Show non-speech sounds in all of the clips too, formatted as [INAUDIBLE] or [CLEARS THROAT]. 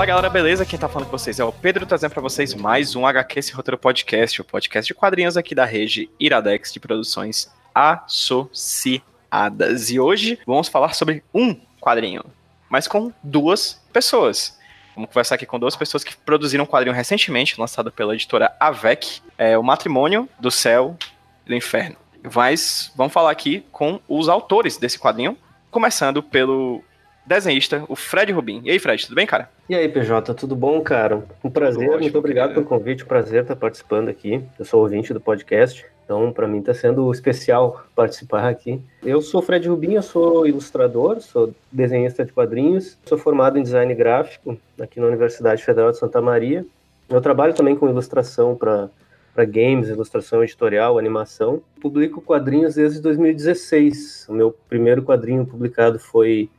Fala galera, beleza? Quem tá falando com vocês é o Pedro trazendo para vocês mais um HQ Esse Roteiro Podcast, o podcast de quadrinhos aqui da rede Iradex de produções associadas. E hoje vamos falar sobre um quadrinho, mas com duas pessoas. Vamos conversar aqui com duas pessoas que produziram um quadrinho recentemente, lançado pela editora Avec, é O Matrimônio do Céu e do Inferno. Mas vamos falar aqui com os autores desse quadrinho, começando pelo desenhista, o Fred Rubin. E aí, Fred, tudo bem, cara? E aí, PJ, tudo bom, cara? Um prazer, ótimo, muito obrigado pelo convite, um prazer estar participando aqui. Eu sou ouvinte do podcast, então para mim está sendo especial participar aqui. Eu sou Fred Rubin, eu sou ilustrador, sou desenhista de quadrinhos, sou formado em design gráfico aqui na Universidade Federal de Santa Maria. Eu trabalho também com ilustração para para games, ilustração editorial, animação. Publico quadrinhos desde 2016. O meu primeiro quadrinho publicado foi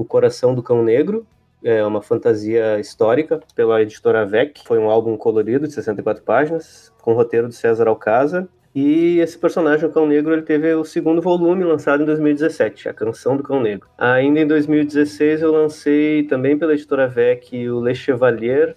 O Coração do Cão Negro, é uma fantasia histórica pela editora VEC. Foi um álbum colorido de 64 páginas, com roteiro de César Alcázar. E esse personagem, o Cão Negro, ele teve o segundo volume lançado em 2017, A Canção do Cão Negro. Ainda em 2016 eu lancei também pela editora VEC o Le Chevalier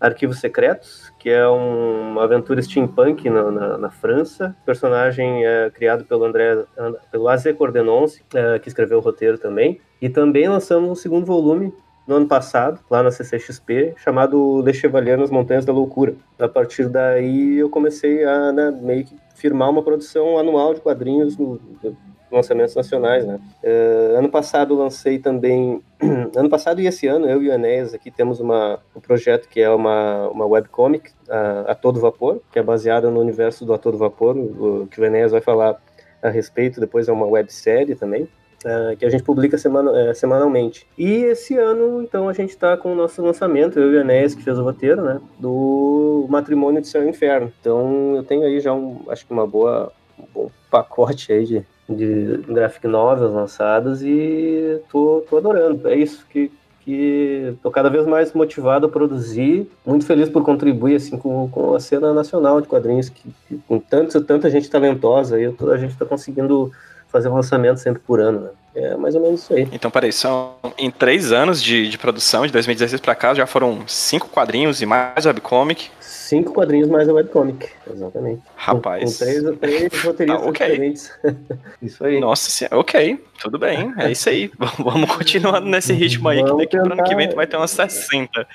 Arquivos Secretos, que é um, uma aventura steampunk na, na, na, França. O personagem é criado pelo André, pelo Azé Cordenonce, é, que escreveu o roteiro também. E também lançamos um segundo volume no ano passado, lá na CCXP, chamado Le Chevalier nas Montanhas da Loucura. A partir daí eu comecei a né, meio que firmar uma produção anual de quadrinhos no, lançamentos nacionais, né? Uh, ano passado lancei também, [CLEARS THROAT] ano passado e esse ano, eu e o Enéas aqui temos uma, um projeto que é uma, uma webcomic, a, a Todo Vapor, que é baseada no universo do A Todo Vapor, o, que o Enéas vai falar a respeito, depois é uma websérie também. Uh, que a gente publica semana, uh, semanalmente. E esse ano, então, a gente está com o nosso lançamento, eu e o Enéas, que fez o roteiro, né, do Matrimônio de Céu e Inferno. Então, eu tenho aí já, um, acho que uma boa, um bom pacote aí de, de graphic novels lançados e tô, tô adorando. É isso que, que tô cada vez mais motivado a produzir, muito feliz por contribuir assim com, com a cena nacional de quadrinhos, que, que com tanto, tanta gente talentosa aí, a gente está conseguindo fazer um lançamento sempre por ano, né? É mais ou menos isso aí. Então, peraí, são em três anos de, de produção, de 2016 para cá, já foram cinco quadrinhos e mais webcomic. Cinco quadrinhos mais a webcomic, exatamente. Rapaz. Com, com três, três [LAUGHS] roteiristas ah, okay. diferentes. [LAUGHS] isso aí. Nossa senhora, ok, tudo bem, é isso aí. [LAUGHS] Vamos continuando nesse ritmo aí, Vamos que daqui para ano que vem tu vai ter umas 60.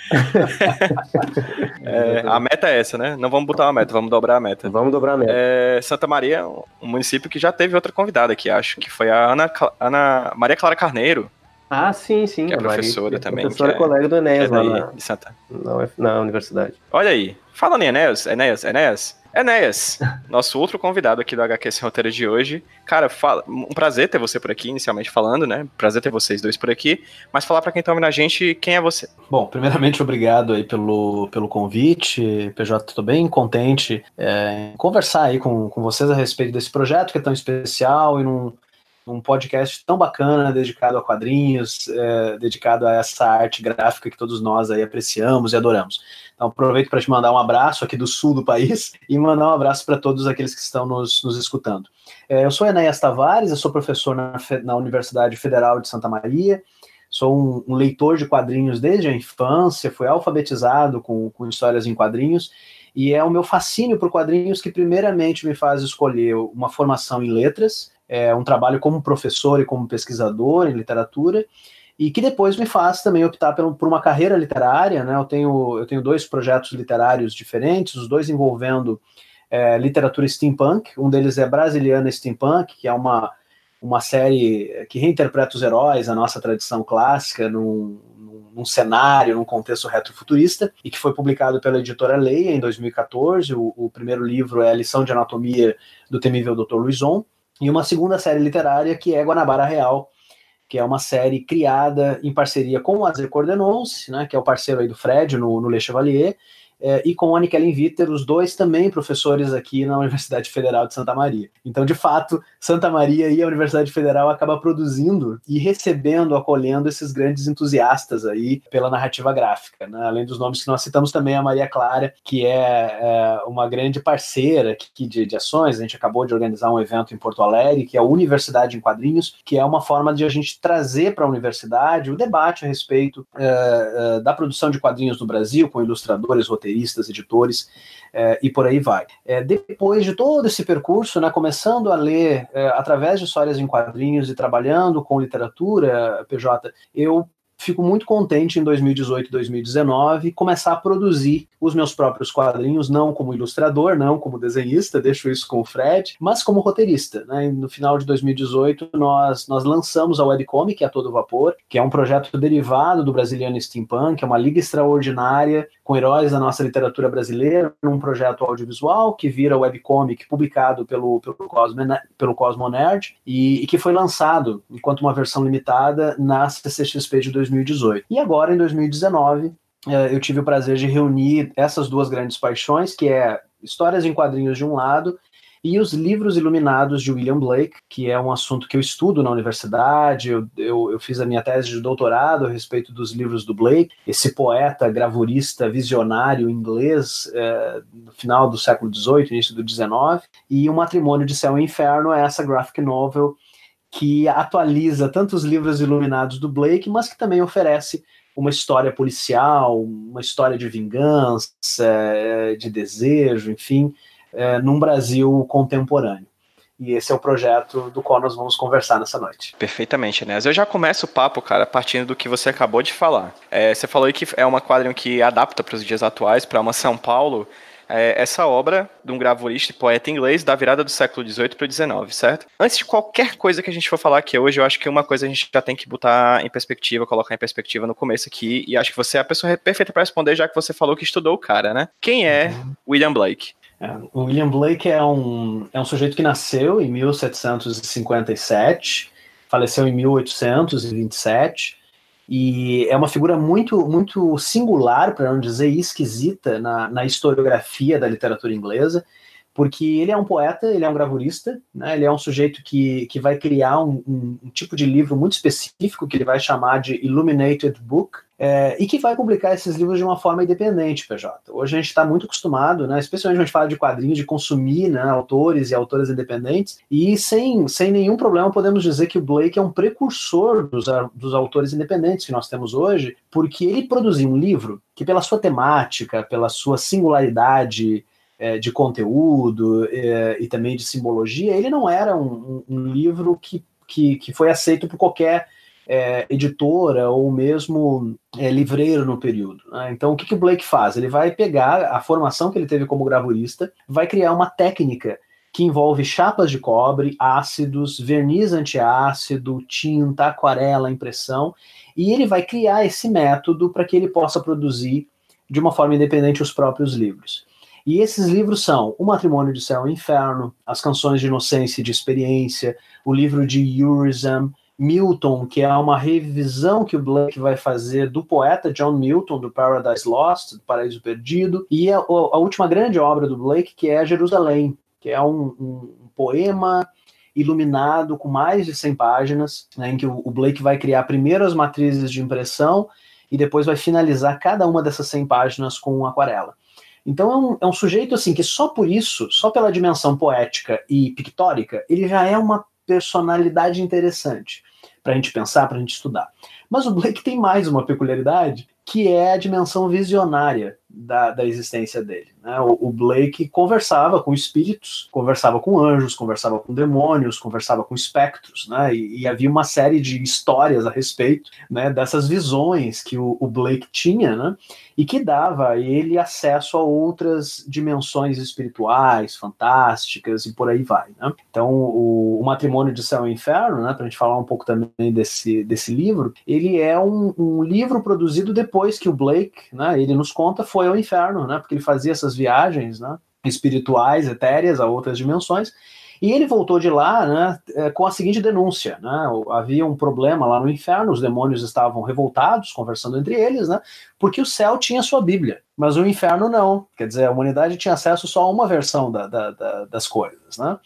é, a meta é essa, né? Não vamos botar uma meta, vamos dobrar a meta. Vamos dobrar a meta. É, Santa Maria, um município que já teve outra convidada aqui, acho, que foi a Ana, Ana Maria Clara Carneiro. Ah, sim, sim. Que é professora também. Professora é, colega do Enéas é lá na, de Santa. Na, na universidade. Olha aí. Falando em Enéas, Enéas, Enéas. Enéas, [LAUGHS] nosso outro convidado aqui do HQ Sem Roteiro de hoje. Cara, fala, um prazer ter você por aqui, inicialmente falando, né? Prazer ter vocês dois por aqui. Mas falar para quem tá ouvindo a gente, quem é você? Bom, primeiramente, obrigado aí pelo, pelo convite. PJ, tô bem contente é, em conversar aí com, com vocês a respeito desse projeto que é tão especial e num, um podcast tão bacana, dedicado a quadrinhos, é, dedicado a essa arte gráfica que todos nós aí apreciamos e adoramos. Então aproveito para te mandar um abraço aqui do sul do país [LAUGHS] e mandar um abraço para todos aqueles que estão nos, nos escutando. É, eu sou Enéas Tavares, eu sou professor na, na Universidade Federal de Santa Maria, sou um, um, leitor de quadrinhos desde a infância, fui alfabetizado com, com histórias em quadrinhos, e é o meu fascínio por quadrinhos que primeiramente me faz escolher uma formação em letras, é, um trabalho como professor e como pesquisador em literatura, e que depois me faz também optar por, uma carreira literária. Né? Eu, tenho, eu tenho dois projetos literários diferentes, os dois envolvendo é, literatura steampunk. Um deles é Brasiliana Steampunk, que é uma, uma série que reinterpreta os heróis, a nossa tradição clássica, num, num cenário, num contexto retrofuturista, e que foi publicado pela editora Leia em 2014. O, o primeiro livro é a Lição de Anatomia do Temível Dr. Luizon e uma segunda série literária que é Guanabara Real, que é uma série criada em parceria com o Azer Cordenonce, né, que é o parceiro aí do Fred no, no Le Chevalier, é, e com Annie Kellen Viter, os dois também professores aqui na Universidade Federal de Santa Maria. Então, de fato, Santa Maria e a Universidade Federal acaba produzindo e recebendo, acolhendo esses grandes entusiastas aí pela narrativa gráfica. Né? Além dos nomes que nós citamos também a Maria Clara, que é, é uma grande parceira aqui de, de ações. A gente acabou de organizar um evento em Porto Alegre, que é a Universidade em Quadrinhos, que é uma forma de a gente trazer para a universidade o debate a respeito é, é, da produção de quadrinhos no Brasil, com ilustradores, roteiristas roteiristas, editores é, e por aí vai. É, depois de todo esse percurso, né, começando a ler é, através de histórias em quadrinhos e trabalhando com literatura, PJ, eu fico muito contente em 2018 e 2019 começar a produzir os meus próprios quadrinhos, não como ilustrador, não como desenhista, deixo isso com o Fred, mas como roteirista. Né? No final de 2018, nós, nós lançamos a webcomic A Todo Vapor, que é um projeto derivado do Brasiliano Steampunk, é uma liga extraordinária com heróis da nossa literatura brasileira, num projeto audiovisual que vira webcomic publicado pelo, pelo, Cosmo, pelo Cosmo Nerd e, e que foi lançado enquanto uma versão limitada na CCXP de 2018. 2018. E agora, em 2019, eh, eu tive o prazer de reunir essas duas grandes paixões, que é histórias em quadrinhos de um lado e os livros iluminados de William Blake, que é um assunto que eu estudo na universidade. Eu, eu, eu, fiz a minha tese de doutorado a respeito dos livros do Blake, esse poeta, gravurista, visionário inglês é, no final do século XVIII, início do XIX. E O Matrimônio de Céu e Inferno é essa graphic novel que atualiza tanto os livros iluminados do Blake, mas que também oferece uma história policial, uma história de vingança, é, de desejo, enfim, é, num Brasil contemporâneo. E esse é o projeto do qual nós vamos conversar nessa noite. Perfeitamente, né? Eu já começo o papo, cara, partindo do que você acabou de falar. É, você falou aí que é uma quadrinho que adapta para os dias atuais, para uma São Paulo é, essa obra de um gravurista e poeta inglês da virada do século XVIII para o XIX, certo? Antes de qualquer coisa que a gente for falar aqui hoje, eu acho que uma coisa a gente já tem que botar em perspectiva, colocar em perspectiva no começo aqui, e acho que você é a pessoa perfeita para responder, já que você falou que estudou o cara, né? Quem é uhum. William Blake? É, o William Blake é um, é um sujeito que nasceu em 1757, faleceu em 1827 e é uma figura muito, muito singular, para não dizer esquisita, na, na historiografia da literatura inglesa, porque ele é um poeta, ele é um gravurista, né? ele é um sujeito que, que vai criar um, um, um tipo de livro muito específico que ele vai chamar de Illuminated Book, é, e que vai publicar esses livros de uma forma independente, PJ. Hoje a gente está muito acostumado, né, especialmente quando a gente fala de quadrinhos, de consumir né, autores e autoras independentes, e sem, sem nenhum problema podemos dizer que o Blake é um precursor dos, dos autores independentes que nós temos hoje, porque ele produziu um livro que, pela sua temática, pela sua singularidade, é, de conteúdo é, e também de simbologia, ele não era um, um, livro que, que, que, foi aceito por qualquer é, editora ou mesmo é, livreiro no período. Né? Então, o que, que o Blake faz? Ele vai pegar a formação que ele teve como gravurista, vai criar uma técnica que envolve chapas de cobre, ácidos, verniz antiácido, tinta, aquarela, impressão, e ele vai criar esse método para que ele possa produzir de uma forma independente os próprios livros. E esses livros são O Matrimônio de Céu e Inferno, As Canções de Inocência e de Experiência, o livro de Urism, Milton, que é uma revisão que o Blake vai fazer do poeta John Milton, do Paradise Lost, do Paraíso Perdido, e a, a última grande obra do Blake, que é Jerusalém, que é um, um, um poema iluminado com mais de 100 páginas, né, em que o, o Blake vai criar primeiro as matrizes de impressão e depois vai finalizar cada uma dessas 100 páginas com aquarela. Então é um, é um sujeito assim que só por isso, só pela dimensão poética e pictórica, ele já é uma personalidade interessante para a gente pensar, para a gente estudar. Mas o Blake tem mais uma peculiaridade, que é a dimensão visionária da, da existência dele. Né? O, Blake conversava com espíritos, conversava com anjos, conversava com demônios, conversava com espectros, né? e, e havia uma série de histórias a respeito né, dessas visões que o, o, Blake tinha, né? e que dava a ele acesso a outras dimensões espirituais, fantásticas, e por aí vai. Né? Então, o, o, Matrimônio de Céu e Inferno, né, para a gente falar um pouco também desse, desse livro, ele é um, um livro produzido depois que o Blake, né, ele nos conta, foi foi ao inferno, né? Porque ele fazia essas viagens, né? Espirituais, etéreas a outras dimensões. E ele voltou de lá né, é, com a seguinte denúncia: né, havia um problema lá no inferno, os demônios estavam revoltados, conversando entre eles, né, porque o céu tinha sua Bíblia, mas o inferno não. Quer dizer, a humanidade tinha acesso só a uma versão da, da, da, das coisas. Né?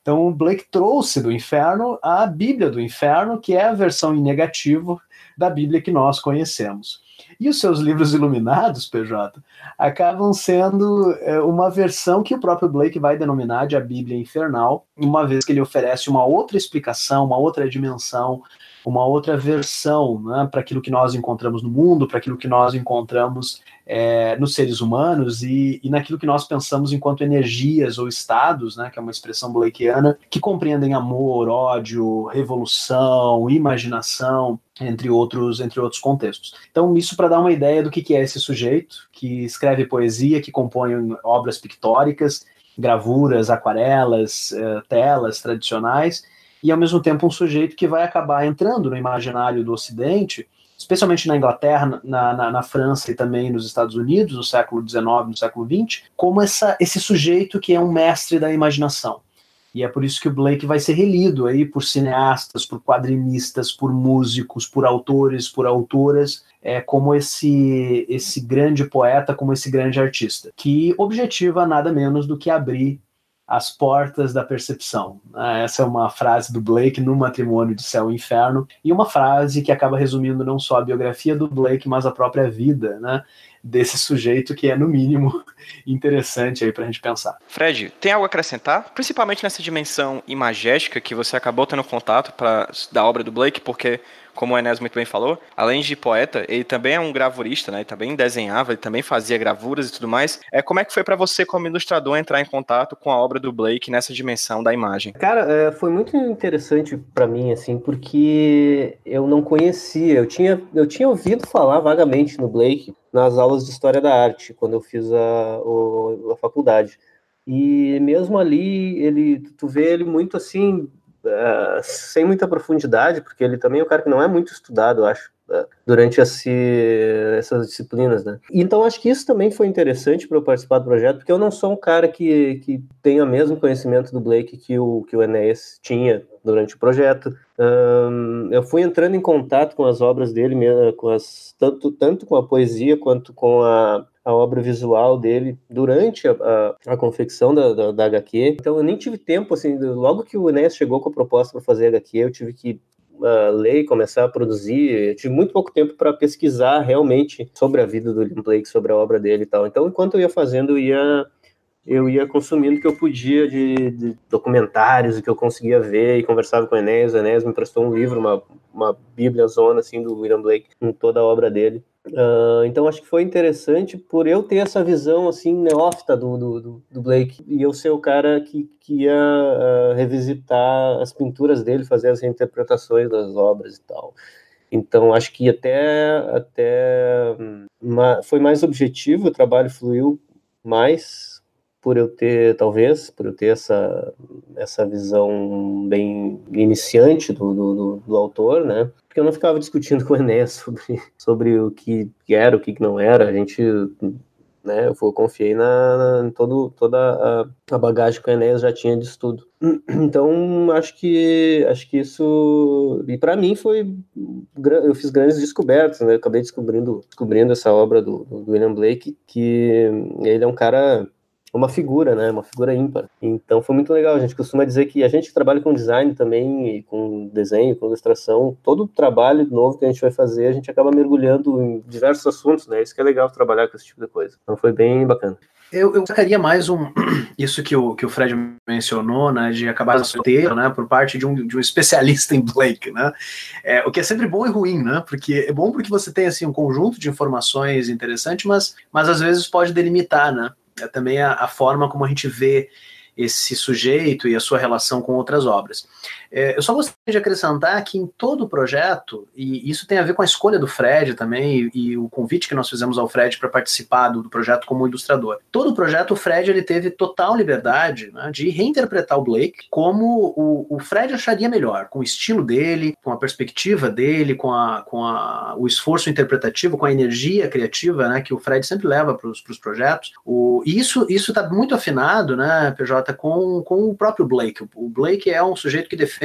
Então, Blake trouxe do inferno a Bíblia do inferno, que é a versão em negativo da Bíblia que nós conhecemos. E os seus livros iluminados, PJ, acabam sendo é, uma versão que o próprio Blake vai denominar de a Bíblia Infernal, uma vez que ele oferece uma outra explicação, uma outra dimensão, uma outra versão né, para aquilo que nós encontramos no mundo, para aquilo que nós encontramos é, nos seres humanos e, e, naquilo que nós pensamos enquanto energias ou estados, né, que é uma expressão blakeana, que compreendem amor, ódio, revolução, imaginação, entre outros, entre outros contextos. Então, isso para dar uma ideia do que, que é esse sujeito, que escreve poesia, que compõe obras pictóricas, gravuras, aquarelas, eh, telas tradicionais, e ao mesmo tempo um sujeito que vai acabar entrando no imaginário do Ocidente, especialmente na Inglaterra, na, na, na, França e também nos Estados Unidos, no século XIX, no século XX, como essa, esse sujeito que é um mestre da imaginação. E é por isso que o Blake vai ser relido aí por cineastas, por quadrinistas, por músicos, por autores, por autoras, é, como esse, esse grande poeta, como esse grande artista, que objetiva nada menos do que abrir as portas da percepção. Né? Essa é uma frase do Blake no Matrimônio de Céu e Inferno, e uma frase que acaba resumindo não só a biografia do Blake, mas a própria vida, né? Desse sujeito que é, no mínimo, [LAUGHS] interessante aí pra gente pensar. Fred, tem algo a acrescentar? Principalmente nessa dimensão imagética que você acabou tendo contato pra, da obra do Blake, porque como o Enes muito bem falou, além de poeta, ele também é um gravurista, né? Ele também desenhava, ele também fazia gravuras e tudo mais. É, como é que foi para você, como ilustrador, entrar em contato com a obra do Blake nessa dimensão da imagem? Cara, é, foi muito interessante para mim, assim, porque eu não conhecia, eu tinha, eu tinha ouvido falar vagamente no Blake nas aulas de História da Arte, quando eu fiz a, a faculdade. E mesmo ali, ele, tu vê ele muito assim, uh, sem muita profundidade, porque ele também é um cara que não é muito estudado, eu acho, durante esse, essas disciplinas, né? Então acho que isso também foi interessante para eu participar do projeto, porque eu não sou um cara que, que tenha o mesmo conhecimento do Blake que o, que o Enéas tinha durante o projeto. Um, eu fui entrando em contato com as obras dele, com as, tanto, tanto com a poesia quanto com a, a obra visual dele durante a, a, a confecção da, da, da, HQ. Então eu nem tive tempo, assim, logo que o Enéas chegou com a proposta para fazer HQ, eu tive que uh, ler e começar a produzir. Eu tive muito pouco tempo para pesquisar realmente sobre a vida do William Blake, sobre a obra dele e tal. Então, enquanto eu ia fazendo, eu ia eu ia consumindo o que eu podia de, de documentários, o que eu conseguia ver, e conversava com o Enéas. O Enéas me prestou um livro, uma, uma bíblia zona, assim, do William Blake, com toda a obra dele. Uh, então acho que foi interessante por eu ter essa visão assim neófita do, do, do Blake e eu ser o cara que, que ia uh, revisitar as pinturas dele, fazer as reinterpretações das obras e tal. Então acho que até até uma, foi mais objetivo, o trabalho fluiu mais por eu ter talvez por eu ter essa essa visão bem iniciante do, do, do autor, né? porque eu não ficava discutindo com o Enéas [LAUGHS] sobre, sobre o que era, o que não era. A gente, né, eu confiei na, na todo, toda a, a, bagagem que o Enéas já tinha de estudo. [CLEARS THROAT] Então, acho que acho que isso e para mim foi eu fiz grandes descobertas, né? Eu acabei descobrindo descobrindo essa obra do, do William Blake, que ele é um cara uma figura, né? Uma figura ímpar. Então foi muito legal. A gente costuma dizer que a gente que trabalha com design também, com desenho, com ilustração, todo trabalho novo que a gente vai fazer, a gente acaba mergulhando em diversos assuntos, né? Isso que é legal trabalhar com esse tipo de coisa. Então foi bem bacana. Eu, eu sacaria mais um [CLEARS THROAT] isso que o, que o Fred mencionou, né, de acabar solteiro, né, por parte de um, de um especialista [LAUGHS] em Blake, né, é, o que é sempre bom e ruim, né, porque é bom porque você tem, assim, um conjunto de informações interessantes, mas, mas às vezes pode delimitar, né, é também a, a forma como a gente vê esse sujeito e a sua relação com outras obras. É, eu só gostaria de acrescentar que em todo o projeto, e isso tem a ver com a escolha do Fred também, e, e o convite que nós fizemos ao Fred para participar do, do, projeto como ilustrador. Todo o projeto, o Fred ele teve total liberdade né, de reinterpretar o Blake como o, o, Fred acharia melhor, com o estilo dele, com a perspectiva dele, com, a, com a, o esforço interpretativo, com a energia criativa né, que o Fred sempre leva para os projetos. O, e isso está muito afinado, né, PJ, com, com o próprio Blake. O Blake é um sujeito que defende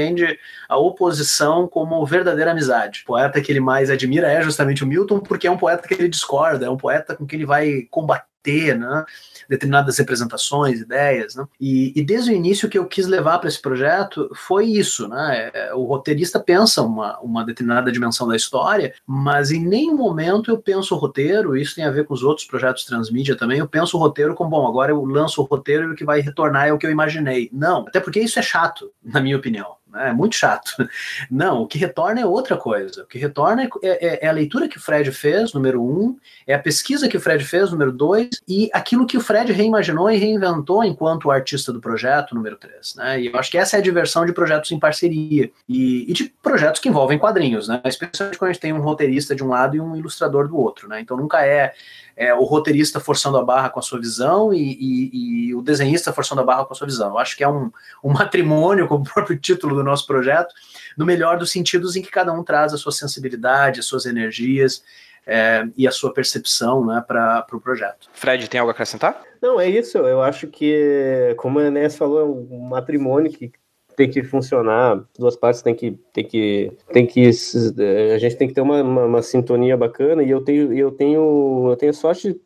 a oposição como verdadeira amizade. O poeta que ele mais admira é justamente o Milton, porque é um poeta que ele discorda, é um poeta com quem ele vai combater, né? determinadas representações, ideias, né? E, e desde o início que eu quis levar para esse projeto foi isso, né? É, o roteirista pensa uma, uma determinada dimensão da história, mas em nenhum momento eu penso o roteiro, isso tem a ver com os outros projetos transmídia também, eu penso o roteiro como, bom, agora eu lanço o roteiro e o que vai retornar é o que eu imaginei. Não, até porque isso é chato, na minha opinião. Né? É muito chato. [LAUGHS] Não, o que retorna é outra coisa. O que retorna é, é, é, a leitura que o Fred fez, número um, é a pesquisa que o Fred fez, número dois, e aquilo que o Fred reimaginou e reinventou enquanto artista do projeto, número três. Né? E eu acho que essa é a diversão de projetos em parceria e, e de projetos que envolvem quadrinhos, né? especialmente quando a gente tem um roteirista de um lado e um ilustrador do outro. Né? Então nunca é é, o roteirista forçando a barra com a sua visão e, e, e, o desenhista forçando a barra com a sua visão. Eu acho que é um, um [LAUGHS] matrimônio, como o próprio título do nosso projeto, no melhor dos sentidos em que cada um traz a sua sensibilidade, as suas energias é, e a sua percepção né, para o pro projeto. Fred, tem algo a acrescentar? Não, é isso. Eu acho que, como a Enéas falou, é um matrimônio que tem que funcionar, duas partes tem que tem que tem que a gente tem que ter uma, uma, uma sintonia bacana e eu tenho eu tenho eu tenho sorte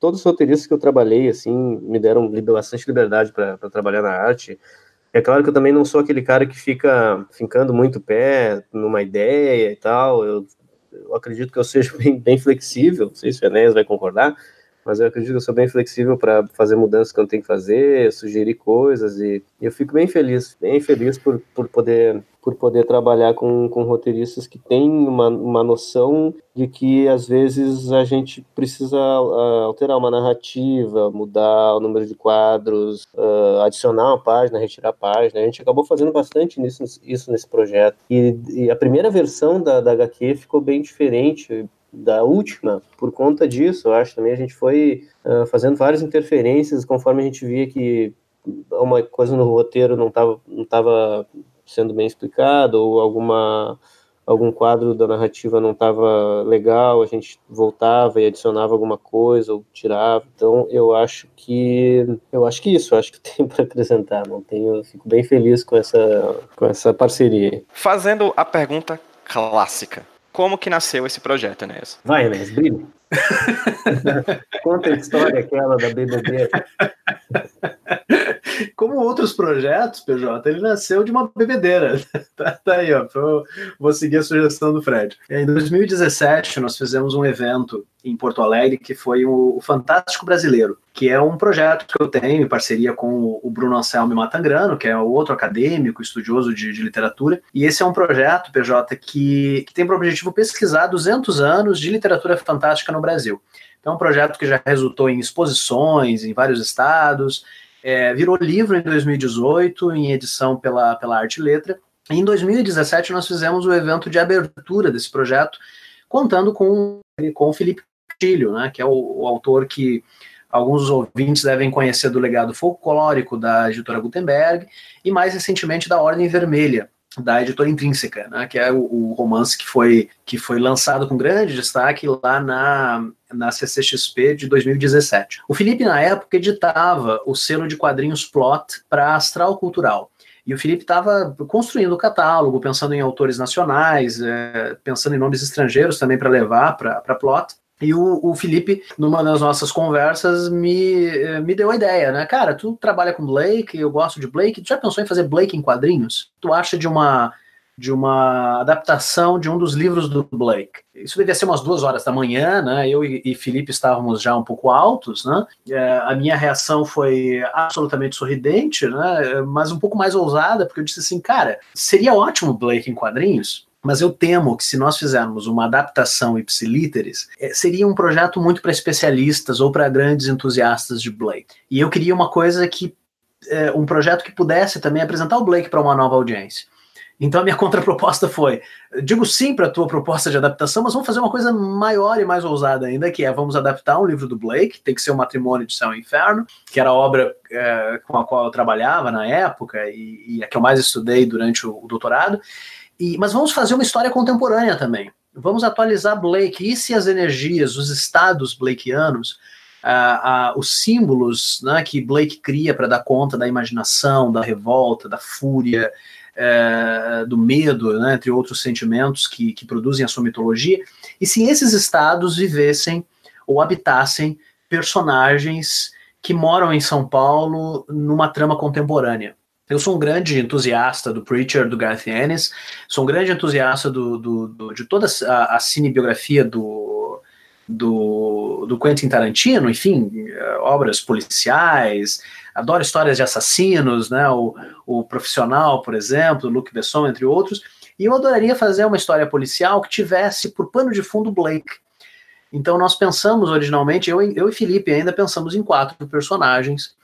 todos os roteiristas que eu trabalhei assim me deram bastante liberdade para trabalhar na arte. É claro que eu também não sou aquele cara que fica ficando muito pé numa ideia e tal eu, eu acredito que eu seja [LAUGHS] bem, bem flexível não sei se o Enéas vai concordar mas eu acredito que eu sou bem flexível para fazer mudanças que eu tenho que fazer, sugerir coisas e, eu fico bem feliz, bem feliz por, por poder por poder trabalhar com, com roteiristas que têm uma, uma noção de que às vezes a gente precisa uh, alterar uma narrativa, mudar o número de quadros, uh, adicionar uma página, retirar a página. A gente acabou fazendo bastante nisso, isso nesse projeto. E, e a primeira versão da, da HQ ficou bem diferente da última, por conta disso, eu acho também a gente foi uh, fazendo várias interferências conforme a gente via que uma coisa no roteiro não estava não tava sendo bem explicado ou alguma algum quadro da narrativa não estava legal, a gente voltava e adicionava alguma coisa ou tirava. Então eu acho que eu acho que isso, acho que [LAUGHS] tenho para acrescentar, não tenho, fico bem feliz com essa com essa parceria. Fazendo a pergunta clássica como que nasceu esse projeto, Enéas? Vai, Enéas, brilha. [LAUGHS] Conta a história aquela da BBB. Como outros projetos, PJ, ele nasceu de uma bebedeira. [LAUGHS] tá, tá, aí, ó. Vou seguir a sugestão do Fred. Em 2017, nós fizemos um evento em Porto Alegre que foi o Fantástico Brasileiro, que é um projeto que eu tenho em parceria com o Bruno Anselmo Matangrano, que é outro acadêmico, estudioso de, de literatura. E esse é um projeto, PJ, que, que tem por objetivo pesquisar 200 anos de literatura fantástica no Brasil. Então, é um projeto que já resultou em exposições em vários estados, é, virou livro em 2018, em edição pela, pela Arte e Letra. E em 2017, nós fizemos o evento de abertura desse projeto, contando com, com o Felipe Castilho, né, que é o, o autor que alguns ouvintes devem conhecer do legado folclórico da editora Gutenberg, e mais recentemente da Ordem Vermelha, da editora Intrínseca, né, que é o, o, romance que foi, que foi lançado com grande destaque lá na, na CCXP de 2017. O Felipe, na época, editava o selo de quadrinhos Plot para Astral Cultural. E o Felipe estava construindo o catálogo, pensando em autores nacionais, é, pensando em nomes estrangeiros também para levar para Plot. E o, o, Felipe, numa das nossas conversas, me, me deu a ideia, né? Cara, tu trabalha com Blake, eu gosto de Blake, tu já pensou em fazer Blake em quadrinhos? Tu acha de uma de uma adaptação de um dos livros do Blake. Isso devia ser umas duas horas da manhã, né? Eu e, e Felipe estávamos já um pouco altos, né? É, a minha reação foi absolutamente sorridente, né? Mas um pouco mais ousada, porque eu disse assim, cara, seria ótimo Blake em quadrinhos. Mas eu temo que se nós fizermos uma adaptação ipsilíteres, é, seria um projeto muito para especialistas ou para grandes entusiastas de Blake. E eu queria uma coisa que é, um projeto que pudesse também apresentar o Blake para uma nova audiência. Então a minha [LAUGHS] contraproposta foi: digo sim para a tua proposta de adaptação, mas vamos fazer uma coisa maior e mais ousada ainda, que é vamos adaptar um livro do Blake, tem que ser o Matrimônio de Céu e Inferno, que era a obra é, com a qual eu trabalhava na época e, e a que eu mais estudei durante o, o doutorado. E, mas vamos fazer uma história contemporânea também. Vamos atualizar Blake. E se as energias, os estados blakeanos uh, uh, os símbolos né, que Blake cria para dar conta da imaginação, da revolta, da fúria, uh, do medo, né, entre outros sentimentos que, que produzem a sua mitologia, e se esses estados vivessem ou habitassem personagens que moram em São Paulo numa trama contemporânea. Eu sou um grande entusiasta do Preacher, do Garth Ennis, sou um grande entusiasta do, do, do de toda a, a cinebiografia do, do, do Quentin Tarantino, enfim, obras policiais, adoro histórias de assassinos, né, o, o Profissional, por exemplo, Luc Besson, entre outros, e eu adoraria fazer uma história policial que tivesse por pano de fundo Blake. Então nós pensamos originalmente, eu, eu e Felipe ainda pensamos em quatro personagens,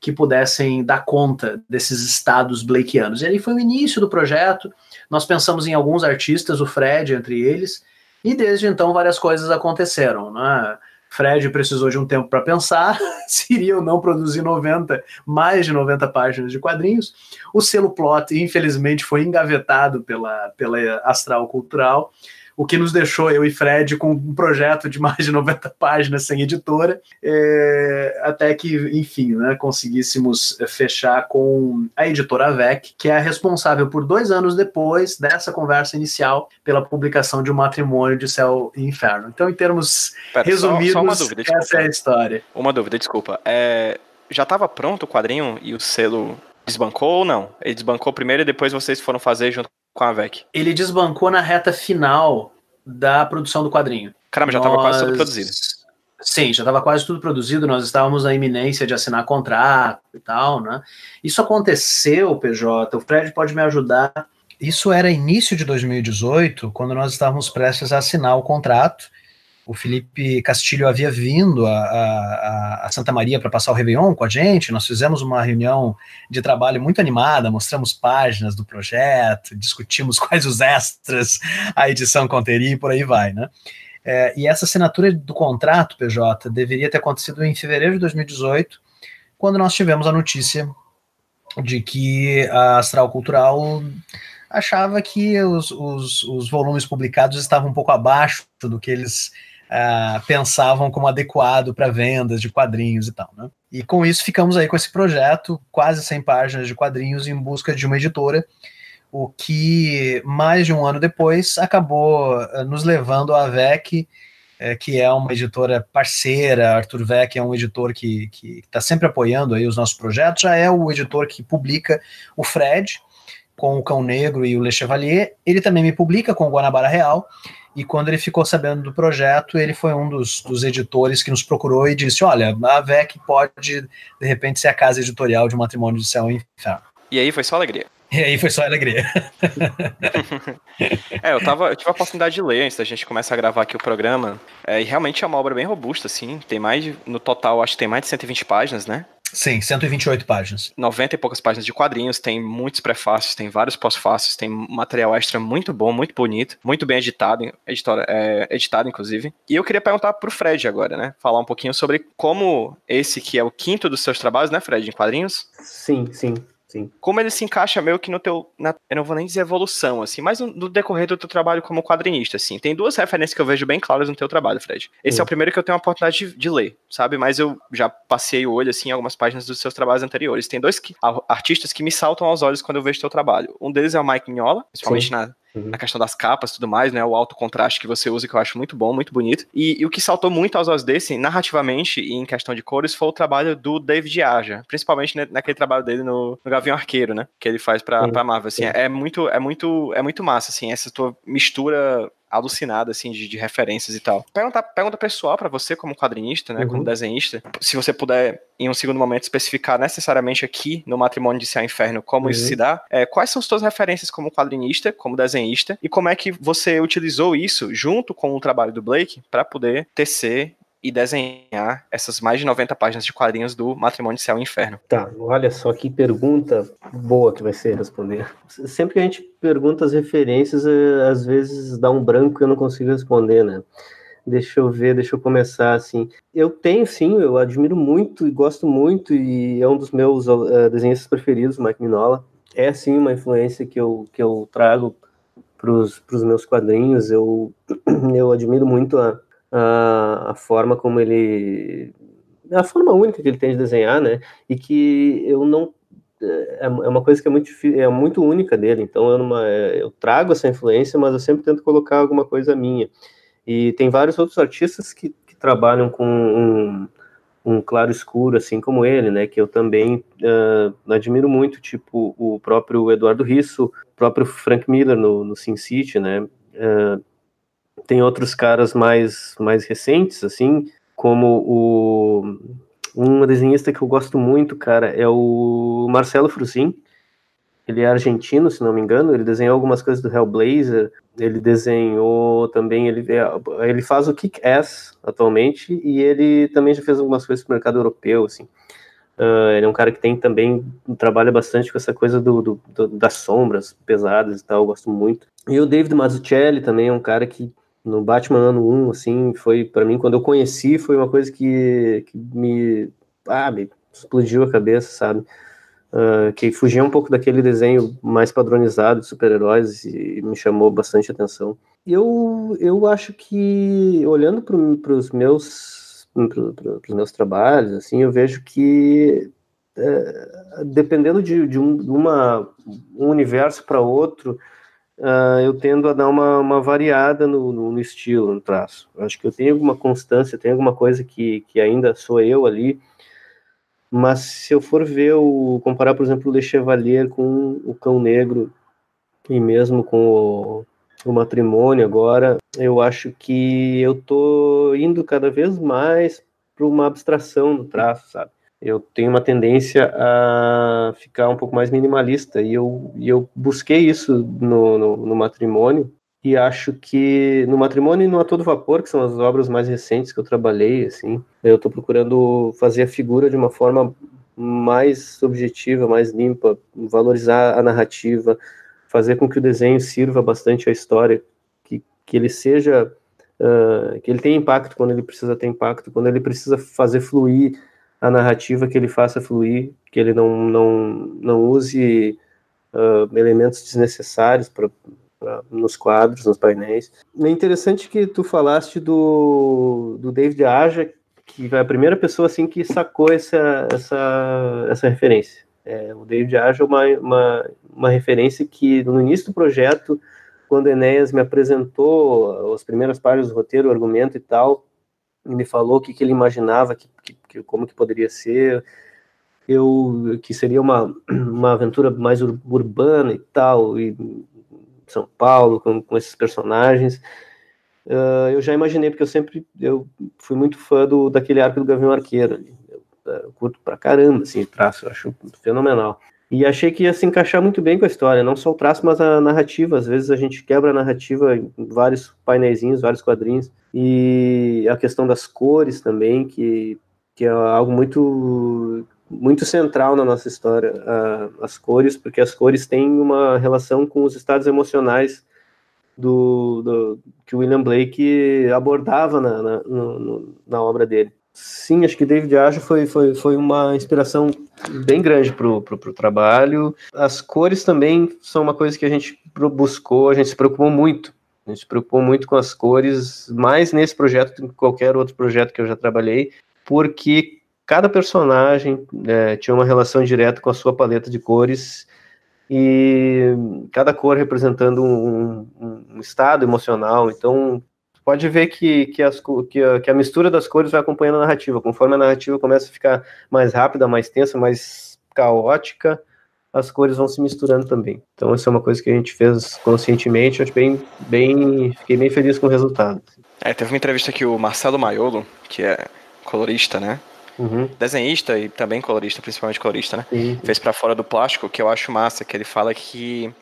que pudessem dar conta desses estados blakeanos. E aí foi o início do projeto, nós pensamos em alguns artistas, o Fred entre eles, e desde então várias coisas aconteceram. Né? Fred precisou de um tempo para pensar [LAUGHS] se iria ou não produzir 90, mais de 90 páginas de quadrinhos. O selo Plot, infelizmente, foi engavetado pela, pela Astral Cultural o que nos deixou, eu e Fred, com um projeto de mais de [LAUGHS] 90 páginas sem editora, é, até que, enfim, né, conseguíssemos fechar com a editora AVEC, que é a responsável por dois anos depois dessa conversa inicial pela publicação de um matrimônio de céu e inferno. Então, em termos Pera, resumidos, só, só dúvida, essa é a história. Uma dúvida, desculpa. É, já estava pronto o quadrinho e o selo desbancou ou não? Ele desbancou primeiro e depois vocês foram fazer junto com a VEC. Ele desbancou na reta final da produção do quadrinho. Caramba, já estava Nós... quase tudo produzido. Sim, já estava quase tudo produzido, nós estávamos na iminência de assinar contrato e tal, né? Isso aconteceu, PJ, o Fred pode me ajudar. Isso era início de 2018, quando nós estávamos prestes a assinar o contrato, o Felipe Castilho havia vindo a, a, a Santa Maria para passar o Réveillon com a gente. Nós fizemos uma reunião de trabalho muito animada, mostramos páginas do projeto, discutimos [LAUGHS] quais os extras a edição conteria e por aí vai, né? É, e essa assinatura do contrato, PJ, deveria ter acontecido em fevereiro de 2018, quando nós tivemos a notícia de que a Astral Cultural achava que os, os, os volumes publicados estavam um pouco abaixo do que eles uh, pensavam como adequado para vendas de quadrinhos e tal, né? E com isso ficamos aí com esse projeto, quase 100 páginas de quadrinhos em busca de uma editora, o que mais de um ano depois acabou uh, nos levando à VEC, uh, que é uma editora parceira, Arthur Vec é um editor que está sempre apoiando aí os nossos projetos, já é o editor que publica o Fred, com o Cão Negro e o Le Chevalier, ele também me publica com o Guanabara Real, e quando ele ficou sabendo do projeto, ele foi um dos, dos editores que nos procurou e disse: Olha, a VEC pode, de repente, ser a casa editorial de Matrimônio de Céu e Inferno. E aí foi só alegria. E aí foi só alegria. [LAUGHS] é, eu, tava, eu tive a oportunidade de ler antes da gente começar a gravar aqui o programa. É, e realmente é uma obra bem robusta, assim. Tem mais, de, no total, acho que tem mais de 120 páginas, né? Sim, 128 páginas. 90 e poucas páginas de quadrinhos, tem muitos prefácios, tem vários pós-fácios, tem material extra muito bom, muito bonito, muito bem editado, editora, é, editado inclusive. E eu queria perguntar pro Fred agora, né? Falar um pouquinho sobre como esse que é o quinto dos seus trabalhos, né, Fred, em quadrinhos? Sim, sim. Sim. Como ele se encaixa meio que no teu. Na, eu não vou nem dizer evolução, assim, mas no, no, decorrer do teu trabalho como quadrinista, assim. Tem duas referências que eu vejo bem claras no teu trabalho, Fred. Esse é o primeiro que eu tenho a oportunidade de, de, ler, sabe? Mas eu já passei o olho, assim, em algumas páginas dos seus trabalhos anteriores. Tem dois que, artistas que me saltam aos olhos quando eu vejo teu trabalho. Um deles é o Mike Mignola, principalmente na, Uhum. A questão das capas e tudo mais, né? O alto contraste que você usa, que eu acho muito bom, muito bonito. E, e, o que saltou muito aos olhos desse, narrativamente e em questão de cores, foi o trabalho do David Aja. Principalmente naquele trabalho dele no, no Gavião Arqueiro, né? Que ele faz pra, uhum. pra Marvel. Assim, é, é, muito, é, muito, é muito massa, assim, essa tua mistura alucinada, assim, de, de referências e tal. Pergunta, pergunta pessoal para você, como quadrinista, né, uhum. como desenhista, se você puder, em um segundo momento, especificar necessariamente aqui no Matrimônio de Céu Inferno como uhum. isso se dá, é, quais são as suas referências como quadrinista, como desenhista, e como é que você utilizou isso junto com o trabalho do Blake para poder tecer e desenhar essas mais de 90 páginas de quadrinhos do Matrimônio Céu e Inferno. Tá, olha só que pergunta boa que vai ser responder. Sempre que a gente pergunta as referências, é, às vezes dá um branco e eu não consigo responder, né? Deixa eu ver, deixa eu começar assim. Eu tenho sim, eu admiro muito e gosto muito, e é um dos meus uh, desenhistas preferidos, Mike Minola. É sim uma influência que eu, que eu trago para os meus quadrinhos. Eu, [CLEARS THROAT] eu admiro muito a, a, a forma como ele é a forma única que ele tem de desenhar, né? E que eu não é, é uma coisa que é muito é muito única dele. Então eu, numa, eu trago essa influência, mas eu sempre tento colocar alguma coisa minha. E tem vários outros artistas que, que trabalham com um, um claro escuro, assim como ele, né? Que eu também uh, admiro muito, tipo o próprio Eduardo Risso, o próprio Frank Miller no, no Sin City, né? Uh, tem outros caras mais, mais recentes, assim, como o um desenhista que eu gosto muito, cara, é o Marcelo Frusin. Ele é argentino, se não me engano. Ele desenhou algumas coisas do Hellblazer. Ele desenhou também. Ele, é, ele faz o Kick-Ass atualmente. E ele também já fez algumas coisas para o mercado europeu, assim. Uh, ele é um cara que tem também. trabalha bastante com essa coisa do, do, do, das sombras pesadas e tal. Eu gosto muito. E o David Mazzucchelli também é um cara que no Batman ano 1, assim, foi para mim, quando eu conheci, foi uma coisa que, que me, ah, me explodiu a cabeça, sabe? Uh, que fugia um pouco daquele desenho mais padronizado de super-heróis e me chamou bastante atenção. Eu, eu acho que, olhando para os meus, meus trabalhos, assim, eu vejo que, é, dependendo de, de, um, de uma, um universo para outro, uh, eu tendo a dar uma, uma variada no, no, no, estilo, no traço. Eu acho que eu tenho alguma constância, tenho alguma coisa que, que ainda sou eu ali, mas se eu for ver, o, comparar, por exemplo, o Le Chevalier com o Cão Negro, e mesmo com o, o matrimônio agora, eu acho que eu tô indo cada vez mais para uma abstração no traço, sabe? Eu tenho uma tendência a ficar um pouco mais minimalista e eu, e eu busquei isso no, no, no, matrimônio e acho que no matrimônio e no A Todo Vapor, que são as obras mais recentes que eu trabalhei, assim, eu estou procurando fazer a figura de uma forma mais objetiva, mais limpa, valorizar a narrativa, fazer com que o desenho sirva bastante à história, que, que ele seja, uh, que ele tenha impacto quando ele precisa ter impacto, quando ele precisa fazer fluir a narrativa que ele faça fluir, que ele não, não, não use uh, elementos desnecessários pra, nos quadros, nos painéis. É interessante que tu falaste do, do David Aja, que foi a primeira pessoa assim que sacou essa, essa, essa referência. É, o David Aja é uma, uma, uma referência que no início do projeto, quando Enéas me apresentou as primeiras páginas do roteiro, o argumento e tal, me falou o que, que ele imaginava, que, que, como que poderia ser, eu que seria uma, uma aventura mais ur, urbana e tal, e São Paulo, com, com esses personagens. Uh, eu já imaginei, porque eu sempre eu fui muito fã do, daquele arco do Gavião Arqueiro. Eu, eu curto pra caramba, assim, traço, eu acho fenomenal. E achei que ia se encaixar muito bem com a história, não só o traço, mas a narrativa. Às vezes a gente quebra a narrativa em vários painéis, vários quadrinhos. E a questão das cores também, que, que é algo muito muito central na nossa história, as cores, porque as cores têm uma relação com os estados emocionais do, do que William Blake abordava na, na, no, na obra dele. Sim, acho que David Aja foi, foi, foi uma inspiração bem grande para o trabalho. As cores também são uma coisa que a gente buscou, a gente se preocupou muito. A gente se preocupou muito com as cores, mais nesse projeto do que qualquer outro projeto que eu já trabalhei, porque cada personagem é, tinha uma relação direta com a sua paleta de cores e cada cor representando um, um, um estado emocional. Então, pode ver que, que, as, que, a, que a mistura das cores vai acompanhando a narrativa. Conforme a narrativa começa a ficar mais rápida, mais tensa, mais caótica, as cores vão se misturando também. Então, isso é uma coisa que a gente fez conscientemente. Eu bem, bem, fiquei bem feliz com o resultado. É, teve uma entrevista que o Marcelo Maiolo, que é colorista, né? Uhum. Desenhista e também colorista, principalmente colorista, né? Uhum. Fez para fora do plástico, que eu acho massa, que ele fala que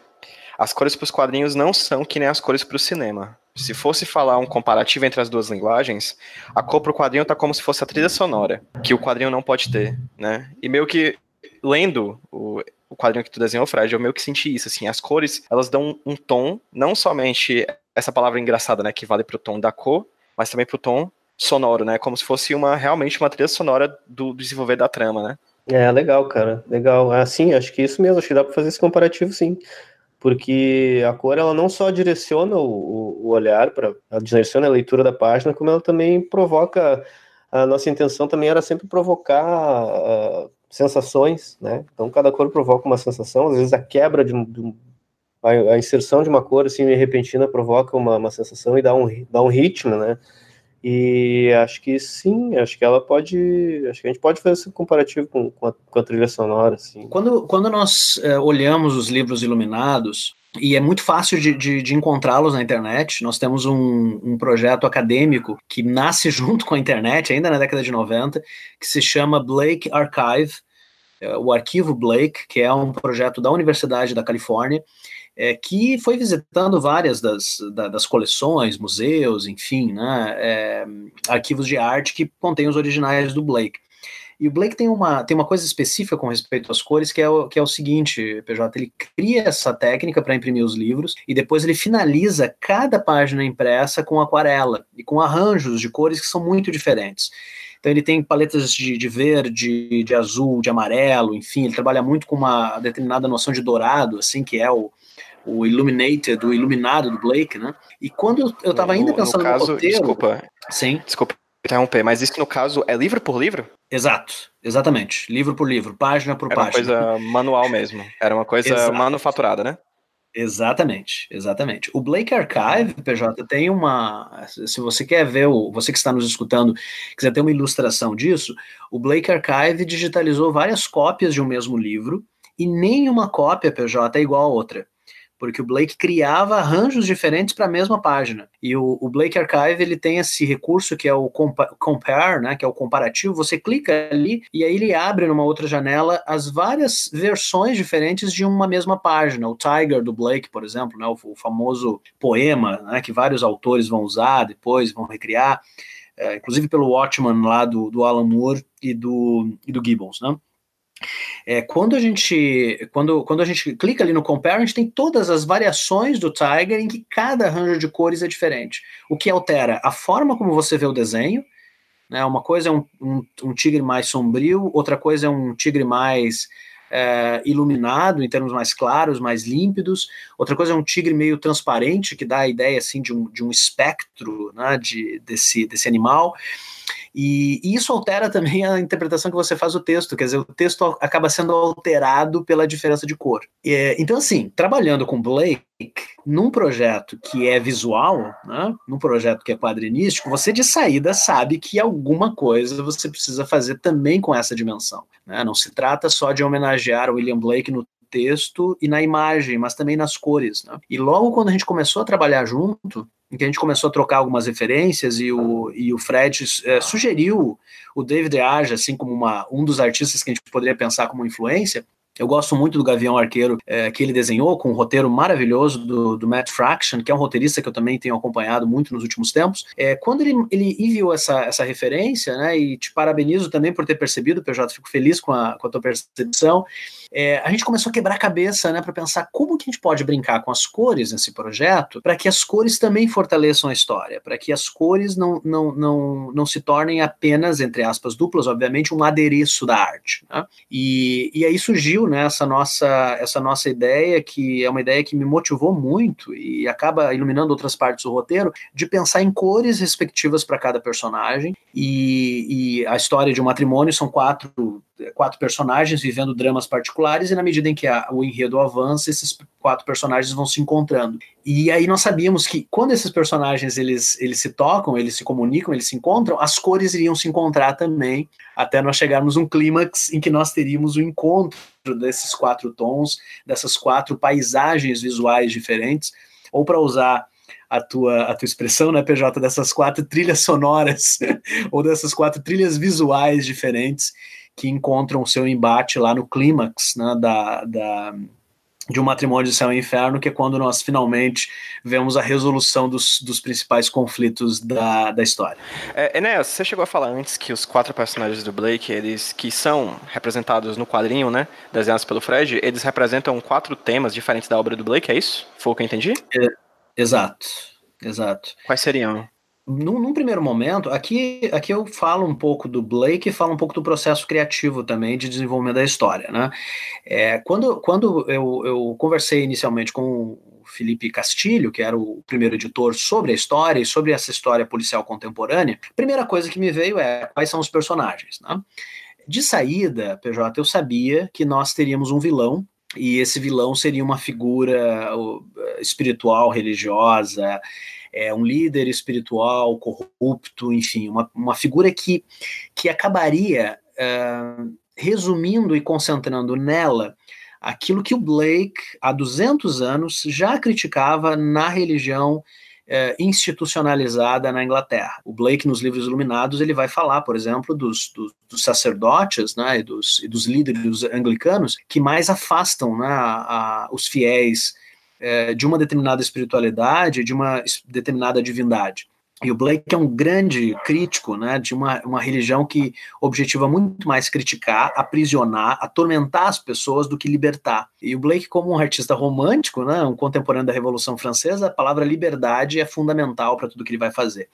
as cores para os quadrinhos não são que nem as cores para o cinema. Se fosse falar um comparativo entre as duas linguagens, a cor pro quadrinho tá como se fosse a trilha sonora, que o quadrinho não pode ter, né? E meio que lendo o, o quadrinho que tu desenhou, Fred, eu meio que senti isso, assim, as cores, elas dão um, tom, não somente essa palavra engraçada, né, que vale pro tom da cor, mas também pro tom sonoro, né, como se fosse uma, realmente uma trilha sonora do, do desenvolver da trama, né. É, legal, cara, legal. Assim, acho que isso mesmo, acho que dá pra fazer esse comparativo, sim porque a cor ela não só direciona o, o olhar para direciona a leitura da página, como ela também provoca a nossa intenção também era sempre provocar uh, sensações, né? Então cada cor provoca uma sensação, às vezes a quebra de, de a, a, inserção de uma cor assim repentina provoca uma, uma sensação e dá um, dá um ritmo, né? E acho que sim, acho que ela pode. Acho que a gente pode fazer esse comparativo com, com, a, com a trilha sonora. Assim. Quando, quando nós é, olhamos os livros iluminados, e é muito fácil de, de, de encontrá-los na internet. Nós temos um, um, projeto acadêmico que nasce [LAUGHS] junto com a internet, ainda na década de 90, que se chama Blake Archive, é, o Arquivo Blake, que é um projeto da Universidade da Califórnia, é, que foi visitando várias das, das coleções, museus, enfim, né, é, arquivos de arte que contêm os originais do Blake. E o Blake tem uma, tem uma coisa específica com respeito às cores, que é o, que é o seguinte, PJ, ele cria essa técnica para imprimir os livros e depois ele finaliza cada página impressa com aquarela e com arranjos de cores que são muito diferentes. Então ele tem paletas de, de, verde, de azul, de amarelo, enfim, ele trabalha muito com uma determinada noção de dourado, assim, que é o, o Illuminated, o iluminado do Blake, né? E quando eu estava ainda pensando no, caso, no roteiro... Desculpa. Sim. Desculpa interromper, mas isso no caso é livro por livro? Exato, exatamente. Livro por livro, página por Era página. Era uma coisa manual mesmo. Era uma coisa Exato. manufaturada, né? Exatamente, exatamente. O Blake Archive, PJ, tem uma. Se você quer ver, o, você que está nos escutando, quiser ter uma ilustração disso, o Blake Archive digitalizou várias cópias de um mesmo livro e nenhuma cópia, PJ, é igual a outra porque o Blake criava arranjos diferentes para a mesma página. E o, o, Blake Archive ele tem esse recurso que é o compa compare, né, que é o comparativo. Você clica ali e aí ele abre numa outra janela as várias versões diferentes de uma mesma página. O Tiger do Blake, por exemplo, né, o, o famoso poema, né, que vários autores vão usar depois, vão recriar. É, inclusive pelo Watchman lá do, do Alan Moore e do, e do Gibbons, né? É, quando a gente quando, quando a gente clica ali no compare, a gente tem todas as variações do Tiger em que cada arranjo de cores é diferente. O que altera a forma como você vê o desenho. Né? Uma coisa é um, um, um tigre mais sombrio, outra coisa é um tigre mais é, iluminado, em termos mais claros, mais límpidos. Outra coisa é um tigre meio transparente, que dá a ideia assim de um, de um espectro né, de, desse, desse animal. E, e, isso altera também a interpretação que você faz do texto, quer dizer, o texto acaba sendo alterado pela diferença de cor. Então, assim, trabalhando com Blake, num projeto que é visual, né, num projeto que é quadrinístico, você de saída sabe que alguma coisa você precisa fazer também com essa dimensão. Né? Não se trata só de homenagear William Blake no texto e na imagem, mas também nas cores. Né? E logo quando a gente começou a trabalhar junto, em que a gente começou a trocar algumas referências e o, e o Fred é, sugeriu o David Aja assim como uma, um dos artistas que a gente poderia pensar como influência, eu gosto muito do Gavião Arqueiro é, que ele desenhou, com um roteiro maravilhoso do, do, Matt Fraction, que é um roteirista que eu também tenho acompanhado muito nos últimos tempos. É, quando ele, ele enviou essa, essa referência, né, e te parabenizo também por ter percebido, PJ, fico feliz com a, com a tua percepção, é, a gente começou a quebrar a cabeça né, para pensar como que a gente pode brincar com as cores nesse projeto para que as cores também fortaleçam a história, para que as cores não, não, não, não se tornem apenas, entre aspas, duplas, obviamente, um adereço da arte. Né? E, e aí surgiu né, essa, nossa, essa nossa ideia, que é uma ideia que me motivou muito e acaba iluminando outras partes do roteiro, de pensar em cores respectivas para cada personagem. E, e a história de um matrimônio são quatro quatro personagens vivendo dramas particulares, e na medida em que a, o enredo avança, esses quatro personagens vão se encontrando. E aí nós sabíamos que quando esses personagens eles, eles se tocam, eles se comunicam, eles se encontram, as cores iriam se encontrar também, até nós chegarmos um clímax em que nós teríamos o encontro desses quatro tons, dessas quatro paisagens visuais diferentes, ou para usar a tua, a tua expressão, né, PJ, dessas quatro trilhas sonoras, [LAUGHS] ou dessas quatro trilhas visuais diferentes, que encontram seu embate lá no clímax né, da, da, de um matrimônio de céu e inferno, que é quando nós finalmente vemos a resolução dos, dos principais conflitos da, da história. É, Enéas, você chegou a falar antes que os quatro personagens do Blake, eles que são representados no quadrinho, né, desenhados pelo Fred, eles representam quatro temas diferentes da obra do Blake, é isso? Foi o que eu entendi? É, exato, exato. Quais seriam? Num, num, primeiro momento, aqui, aqui eu falo um pouco do Blake e falo um pouco do processo criativo também de desenvolvimento da história, né? É, quando quando eu, eu conversei inicialmente com o Felipe Castilho, que era o primeiro editor sobre a história e sobre essa história policial contemporânea, a primeira coisa que me veio é quais são os personagens. Né? De saída, PJ, eu sabia que nós teríamos um vilão e esse vilão seria uma figura espiritual, religiosa, é, um líder espiritual corrupto, enfim, uma, uma figura que, que acabaria uh, resumindo e concentrando nela aquilo que o Blake, há 200 anos, já criticava na religião é, institucionalizada na Inglaterra. O Blake, nos livros iluminados, ele vai falar, por exemplo, dos, dos, dos sacerdotes né, e, dos, e dos líderes anglicanos que mais afastam né, a, a, os fiéis é, de uma determinada espiritualidade, de uma determinada divindade. E o Blake é um grande crítico né, de uma, uma religião que objetiva muito mais criticar, aprisionar, atormentar as pessoas do que libertar. E o Blake, como um artista romântico, né, um contemporâneo da Revolução Francesa, a palavra liberdade é fundamental para tudo que ele vai fazer.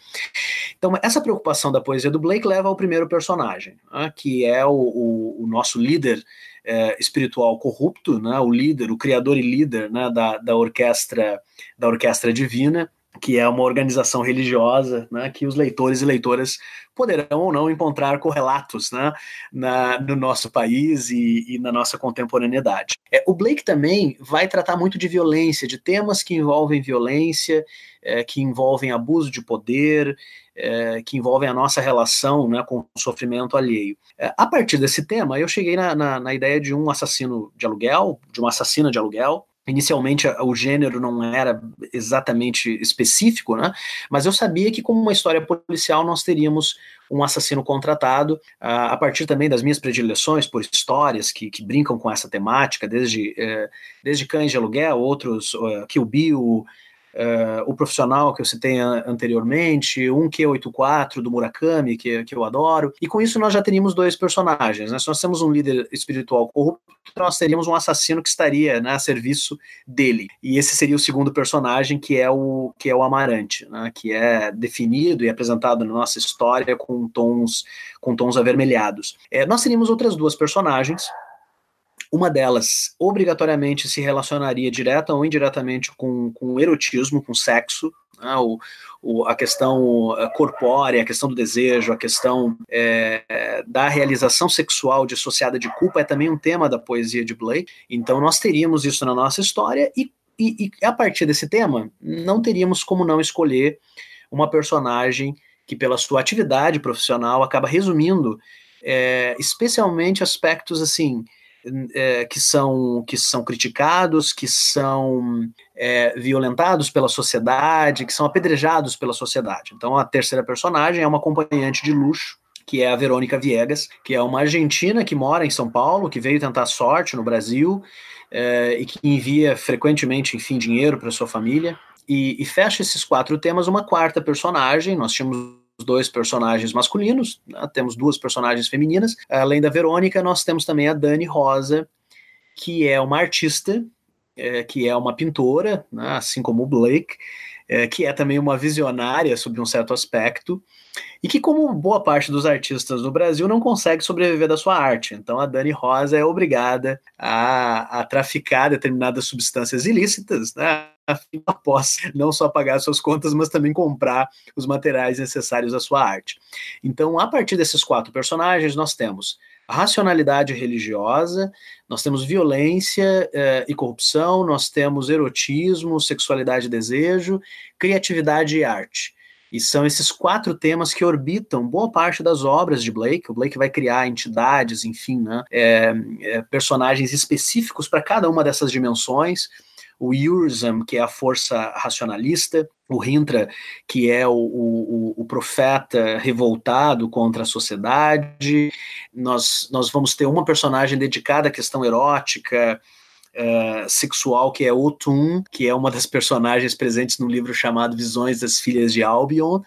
Então, essa preocupação da poesia do Blake leva ao primeiro personagem, né, que é o, o, o nosso líder é, espiritual corrupto, né, o líder, o criador e líder né, da, da orquestra da orquestra divina, que é uma organização religiosa, né, que os leitores e leitoras poderão ou não encontrar correlatos né, na, no nosso país e, e na nossa contemporaneidade. É, o Blake também vai tratar muito de violência, de temas que envolvem violência, é, que envolvem abuso de poder, é, que envolvem a nossa relação né, com o sofrimento alheio. É, a partir desse tema, eu cheguei na, na, na ideia de um assassino de aluguel, de uma assassina de aluguel, Inicialmente o gênero não era exatamente específico, né? Mas eu sabia que, como uma história policial, nós teríamos um assassino contratado, uh, a partir também das minhas predileções por histórias que, que brincam com essa temática, desde, uh, desde Cães de Aluguel, outros, uh, Kill Bill, Uh, o profissional que eu citei anteriormente, um Q84 do Murakami, que, que eu adoro, e com isso nós já teríamos dois personagens. Né? Se nós temos um líder espiritual corrupto, nós teríamos um assassino que estaria né, a serviço dele. E esse seria o segundo personagem, que é o, que é o Amarante, né? que é definido e apresentado na nossa história com tons, com tons avermelhados. É, nós teríamos outras duas personagens, uma delas obrigatoriamente se relacionaria direta ou indiretamente com, com erotismo, com sexo, né? o, o, a questão eh, corpórea, a questão do desejo, a questão é, da realização sexual dissociada de culpa é também um tema da poesia de Blake. Então nós teríamos isso na nossa história e, e, e a partir desse tema não teríamos como não escolher uma personagem que pela sua atividade profissional acaba resumindo é, especialmente aspectos assim é, que, são, que são criticados, que são é, violentados pela sociedade, que são apedrejados pela sociedade. Então, a terceira personagem é uma acompanhante de luxo, que é a Verônica Viegas, que é uma argentina que mora em São Paulo, que veio tentar sorte no Brasil é, e que envia frequentemente, enfim, dinheiro para sua família. E, e fecha esses quatro temas uma quarta personagem. Nós tínhamos dois personagens masculinos, né? temos duas personagens femininas. Além da Verônica, nós temos também a Dani Rosa, que é uma artista, é, que é uma pintora, né? assim como o Blake, é, que é também uma visionária sobre um certo aspecto, e que, como boa parte dos artistas do Brasil, não consegue sobreviver da sua arte. Então, a Dani Rosa é obrigada a, a traficar determinadas substâncias ilícitas, né? [LAUGHS] após não só pagar suas contas, mas também comprar os materiais necessários à sua arte. Então, a partir desses quatro personagens, nós temos racionalidade religiosa, nós temos violência eh, e corrupção, nós temos erotismo, sexualidade e desejo, criatividade e arte. E são esses quatro temas que orbitam boa parte das obras de Blake. O Blake vai criar entidades, enfim, né, é, é, personagens específicos para cada uma dessas dimensões o Yurzam, que é a força racionalista, o Rintra, que é o, o, o, profeta revoltado contra a sociedade. Nós, nós vamos ter uma personagem dedicada à questão erótica, uh, sexual, que é Otum, que é uma das personagens presentes no livro chamado Visões das Filhas de Albion.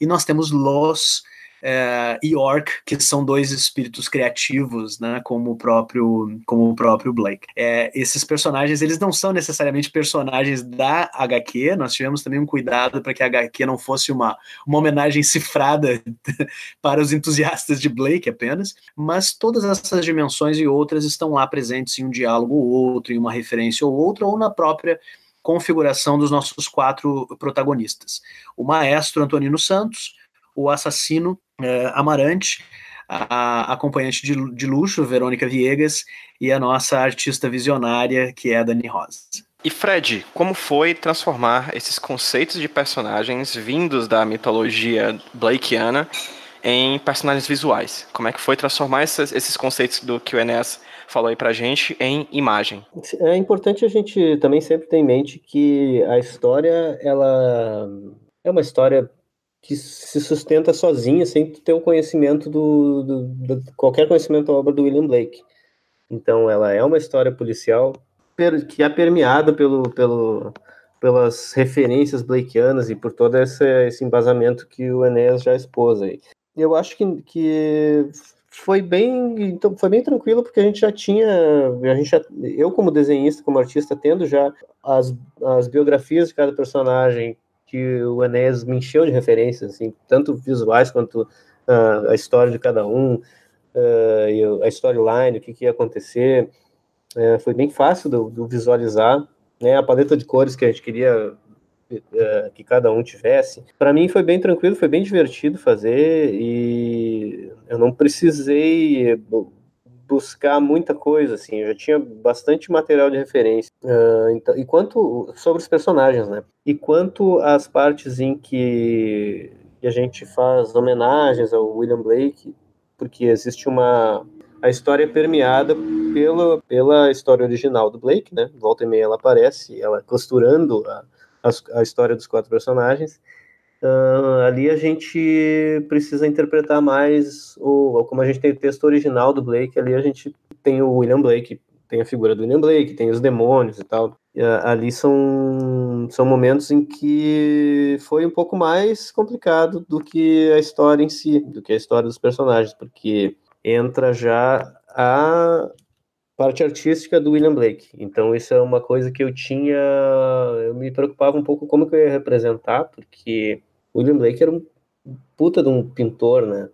E nós temos Los, é, e Orc, que são dois espíritos criativos, né, como o próprio, como o próprio Blake. É, esses personagens, eles não são necessariamente personagens da HQ, nós tivemos também um cuidado para que a HQ não fosse uma, uma homenagem cifrada [LAUGHS] para os entusiastas de Blake apenas, mas todas essas dimensões e outras estão lá presentes em um diálogo ou outro, em uma referência ou outra, ou na própria configuração dos nossos quatro protagonistas: o maestro Antonino Santos, o assassino é, Amarante, a acompanhante de, de luxo, Verônica Viegas, e a nossa artista visionária, que é a Dani Rosa. E Fred, como foi transformar esses conceitos de personagens vindos da mitologia blakeana em personagens visuais? Como é que foi transformar esses, esses conceitos do que o Enéas falou aí pra gente em imagem? É importante a gente também sempre ter em mente que a história, ela é uma história que se sustenta sozinha, sem ter o conhecimento do, do, do, qualquer conhecimento da obra do William Blake. Então, ela é uma história policial que é permeada pelo, pelo, pelas referências blakeanas e por todo esse, esse embasamento que o Enéas já expôs aí. Eu acho que, que foi bem então foi bem tranquilo porque a gente já tinha a gente já, eu como desenhista como artista tendo já as, as biografias de cada personagem que o Enéas me encheu de referências, assim, tanto visuais quanto uh, a história de cada um, uh, a storyline, o que, que ia acontecer. Uh, foi bem fácil do, do, visualizar, né? A paleta de cores que a gente queria uh, que cada um tivesse. Para mim foi bem tranquilo, foi bem divertido fazer e eu não precisei buscar muita coisa, assim, eu já tinha bastante material de referência. Uh, então, e quanto sobre os personagens, né? E quanto às partes em que, a gente faz homenagens ao William Blake, porque existe uma a história é permeada pela, pela história original do Blake, né? Volta e meia ela aparece, ela costurando a, a, a história dos quatro personagens. Uh, ali a gente precisa interpretar mais, o, como a gente tem o texto original do Blake, ali a gente tem o William Blake, tem a figura do William Blake, tem os demônios e tal. Uh, ali são, são momentos em que foi um pouco mais complicado do que a história em si, do que a história dos personagens, porque entra já a parte artística do William Blake. Então isso é uma coisa que eu tinha, eu me preocupava um pouco como que eu ia representar, porque William Blake era um puta de um pintor, né?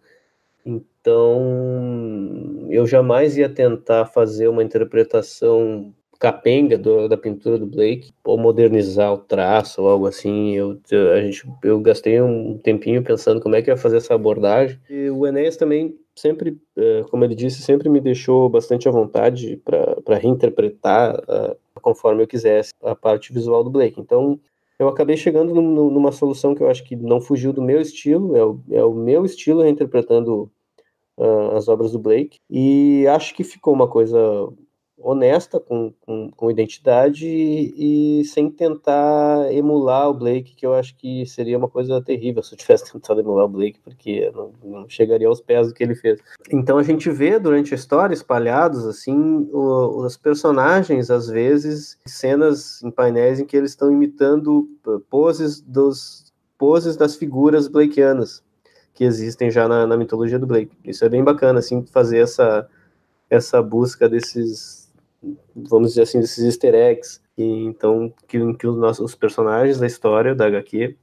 Então, eu jamais ia tentar fazer uma interpretação capenga do, da pintura do Blake, ou modernizar o traço, ou algo assim. Eu, a gente, eu gastei um tempinho pensando como é que ia fazer essa abordagem. E o Enéas também sempre, é, como ele disse, sempre me deixou bastante à vontade para reinterpretar uh, conforme eu quisesse a parte visual do Blake. Então, eu acabei chegando numa solução que eu acho que não fugiu do meu estilo, é o, é o meu estilo reinterpretando uh, as obras do Blake, e acho que ficou uma coisa honesta, com, com, com identidade e, e, sem tentar emular o Blake, que eu acho que seria uma coisa terrível se eu tivesse [LAUGHS] tentado emular o Blake, porque não, não chegaria aos pés do que ele fez. Então a gente vê durante a história espalhados assim o, os personagens às vezes cenas em painéis em que eles estão imitando uh, poses dos poses das figuras blakeanas que existem já na, na mitologia do Blake. Isso é bem bacana assim fazer essa essa busca desses vamos dizer assim, desses easter eggs, e, então, que, que os nossos personagens da história da HQ,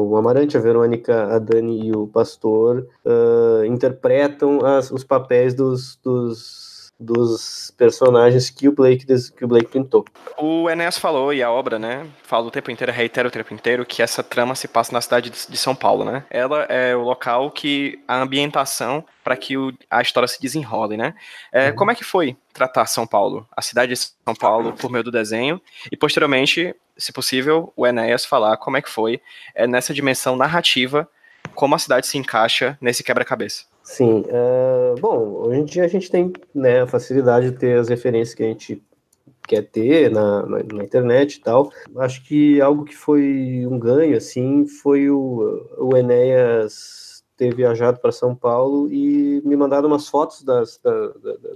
o Amarante, a Verônica, a Dani e o Pastor, uh, interpretam as, os papéis dos, dos dos personagens que o Blake que o Blake pintou. O Enéas falou e a obra, né, fala o tempo inteiro, reitera o tempo inteiro que essa trama se passa na cidade de São Paulo, né? Ela é o local que a ambientação para que o, a história se desenrole, né? É, uhum. Como é que foi tratar São Paulo, a cidade de São Paulo, por meio do desenho e posteriormente, se possível, o Enéas falar como é que foi é, nessa dimensão narrativa como a cidade se encaixa nesse quebra-cabeça. Sim, uh, bom, hoje em dia a gente tem né, a facilidade de ter as referências que a gente quer ter na, na, na, internet e tal. Acho que algo que foi um ganho, assim, foi o, o Enéas ter viajado para São Paulo e me mandado umas fotos das,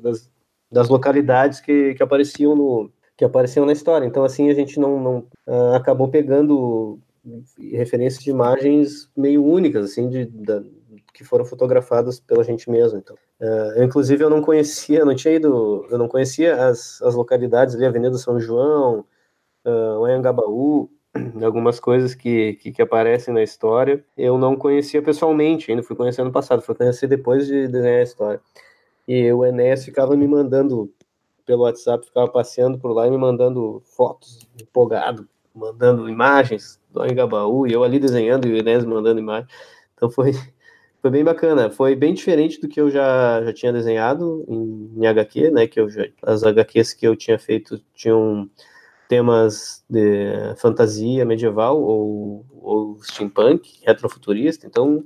das, das localidades que, que apareciam no que apareciam na história. Então, assim, a gente não, não uh, acabou pegando referências de imagens meio únicas, assim, de, de, que foram fotografadas pela gente mesmo. Então, uh, inclusive eu não conhecia, não tinha ido, eu não conhecia as, as localidades ali, Avenida São João, uh, Anhangabaú, [CLEARS THROAT] algumas coisas que, que, que, aparecem na história, eu não conhecia pessoalmente, ainda fui conhecer no passado, fui conhecer depois de desenhar a história. E o Enéas ficava me mandando pelo WhatsApp, ficava passeando por lá e me mandando fotos, empolgado, mandando imagens do Angabaú, e eu ali desenhando e o Inés mandando imagens. Então foi, foi bem bacana, foi bem diferente do que eu já, já tinha desenhado em, em HQ, né? Que eu já, as HQs que eu tinha feito tinham temas de fantasia medieval ou, ou steampunk, retrofuturista, então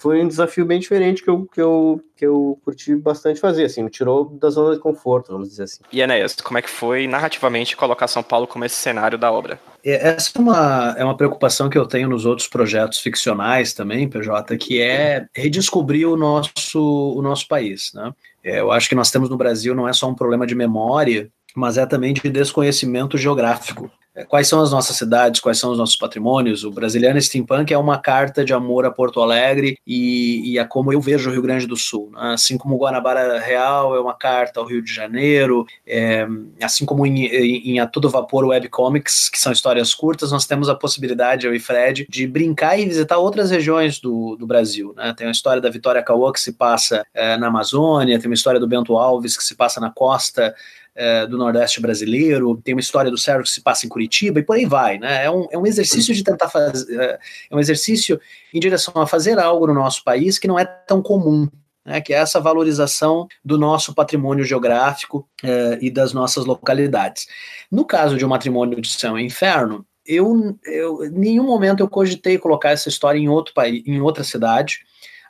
foi um desafio bem diferente que eu, que eu, que eu curti bastante fazer, assim, me tirou da zona de conforto, vamos dizer assim. E Enéas, como é que foi narrativamente colocar São Paulo como esse cenário da obra? É, essa é uma, é uma preocupação que eu tenho nos outros projetos ficcionais também, PJ, que é redescobrir o nosso, o nosso país, né? É, eu acho que nós temos no Brasil não é só um problema de memória, mas é também de desconhecimento geográfico. É, quais são as nossas cidades, quais são os nossos patrimônios. O Brasiliano Steampunk é uma carta de amor a Porto Alegre e, e a como eu vejo o Rio Grande do Sul. Né? Assim como Guanabara Real é uma carta ao Rio de Janeiro, é, assim como em, em, em, A Todo Vapor Webcomics, que são histórias curtas, nós temos a possibilidade, eu e Fred, de brincar e visitar outras regiões do, do Brasil. Né? Tem a história da Vitória Cauã, que se passa é, na Amazônia, tem uma história do Bento Alves, que se passa na costa é, do Nordeste brasileiro, tem uma história do Sérgio que se passa em Curitiba e por aí vai, né? É um, é um exercício de tentar fazer, é, é um exercício em direção a fazer algo no nosso país que não é tão comum, né, que é essa valorização do nosso patrimônio geográfico é, e das nossas localidades. No caso de um matrimônio de céu e inferno, eu, eu, em nenhum momento eu cogitei colocar essa história em outro país, em outra cidade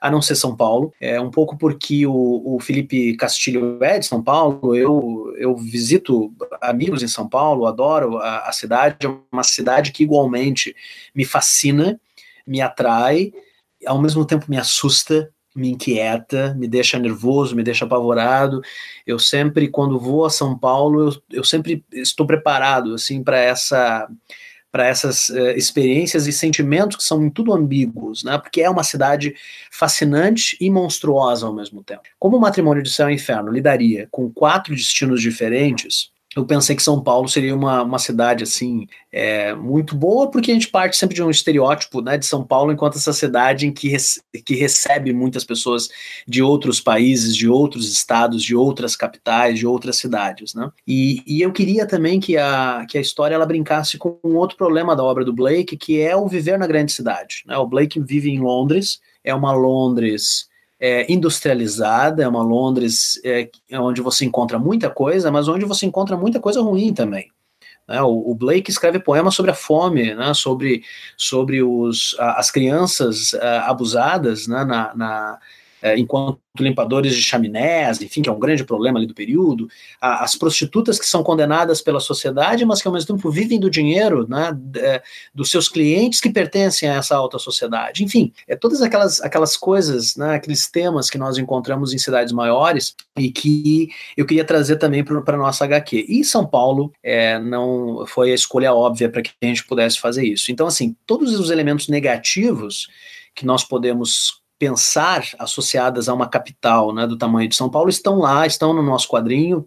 a não ser São Paulo. É um pouco porque o, o Felipe Castilho é de São Paulo, eu, eu visito amigos em São Paulo, adoro a, a cidade, é uma cidade que igualmente me fascina, me atrai, ao mesmo tempo me assusta, me inquieta, me deixa nervoso, me deixa apavorado. Eu sempre, quando vou a São Paulo, eu, eu sempre estou preparado assim para essa para essas uh, experiências e sentimentos que são em tudo ambíguos, né? Porque é uma cidade fascinante e monstruosa ao mesmo tempo. Como o matrimônio de céu e inferno lidaria com quatro destinos diferentes, eu pensei que São Paulo seria uma, uma cidade assim é, muito boa, porque a gente parte sempre de um estereótipo né, de São Paulo enquanto essa cidade em que, rece que recebe muitas pessoas de outros países, de outros estados, de outras capitais, de outras cidades. Né? E, e eu queria também que a, que a história ela brincasse com um outro problema da obra do Blake, que é o viver na grande cidade. Né? O Blake vive em Londres, é uma Londres é, industrializada, é uma Londres é, onde você encontra muita coisa, mas onde você encontra muita coisa ruim também. Né? O, o, Blake escreve poemas sobre a fome, né? sobre, sobre os, as crianças uh, abusadas né? na, na é, enquanto limpadores de chaminés, enfim, que é um grande problema ali do período, a, as prostitutas que são condenadas pela sociedade, mas que ao mesmo tempo vivem do dinheiro né, é, dos seus clientes que pertencem a essa alta sociedade. Enfim, é todas aquelas, aquelas coisas, né, aqueles temas que nós encontramos em cidades maiores e que eu queria trazer também para a nossa HQ. E São Paulo é, não foi a escolha óbvia para que a gente pudesse fazer isso. Então, assim, todos os elementos negativos que nós podemos pensar associadas a uma capital né, do tamanho de São Paulo estão lá, estão no nosso quadrinho,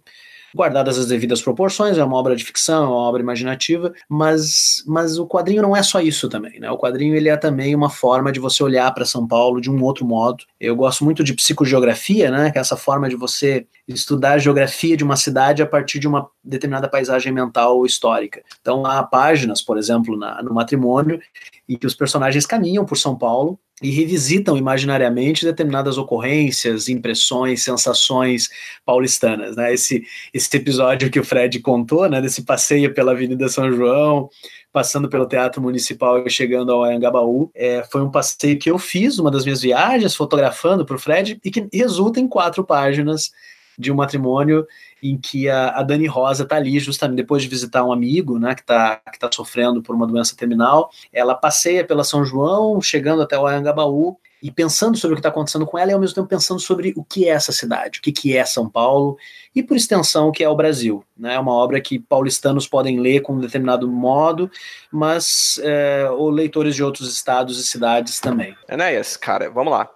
guardadas as devidas proporções, é uma obra de ficção, é uma obra imaginativa, mas, mas o quadrinho não é só isso também, né? O quadrinho ele é também uma forma de você olhar para São Paulo de um outro modo. Eu gosto muito de psicogeografia, né? Que é essa forma de você estudar a geografia de uma cidade a partir de uma determinada paisagem mental histórica. Então há páginas, por exemplo, na, no matrimônio, em que os personagens caminham por São Paulo e revisitam imaginariamente determinadas ocorrências, impressões, sensações paulistanas. Né? Esse, esse episódio que o Fred contou, né, desse passeio pela Avenida São João, passando pelo Teatro Municipal e chegando ao Anhangabaú, é, foi um passeio que eu fiz, uma das minhas viagens, fotografando para o Fred, e que resulta em quatro páginas de um matrimônio em que a, a Dani Rosa está ali justamente depois de visitar um amigo, né, que está que tá sofrendo por uma doença terminal. Ela passeia pela São João, chegando até o Anhangabaú e pensando sobre o que está acontecendo com ela e ao mesmo tempo pensando sobre o que é essa cidade, o que, que é São Paulo e por extensão o que é o Brasil. Né? É uma obra que paulistanos podem ler com um determinado modo, mas é, ou leitores de outros estados e cidades também. Enéas, cara, vamos lá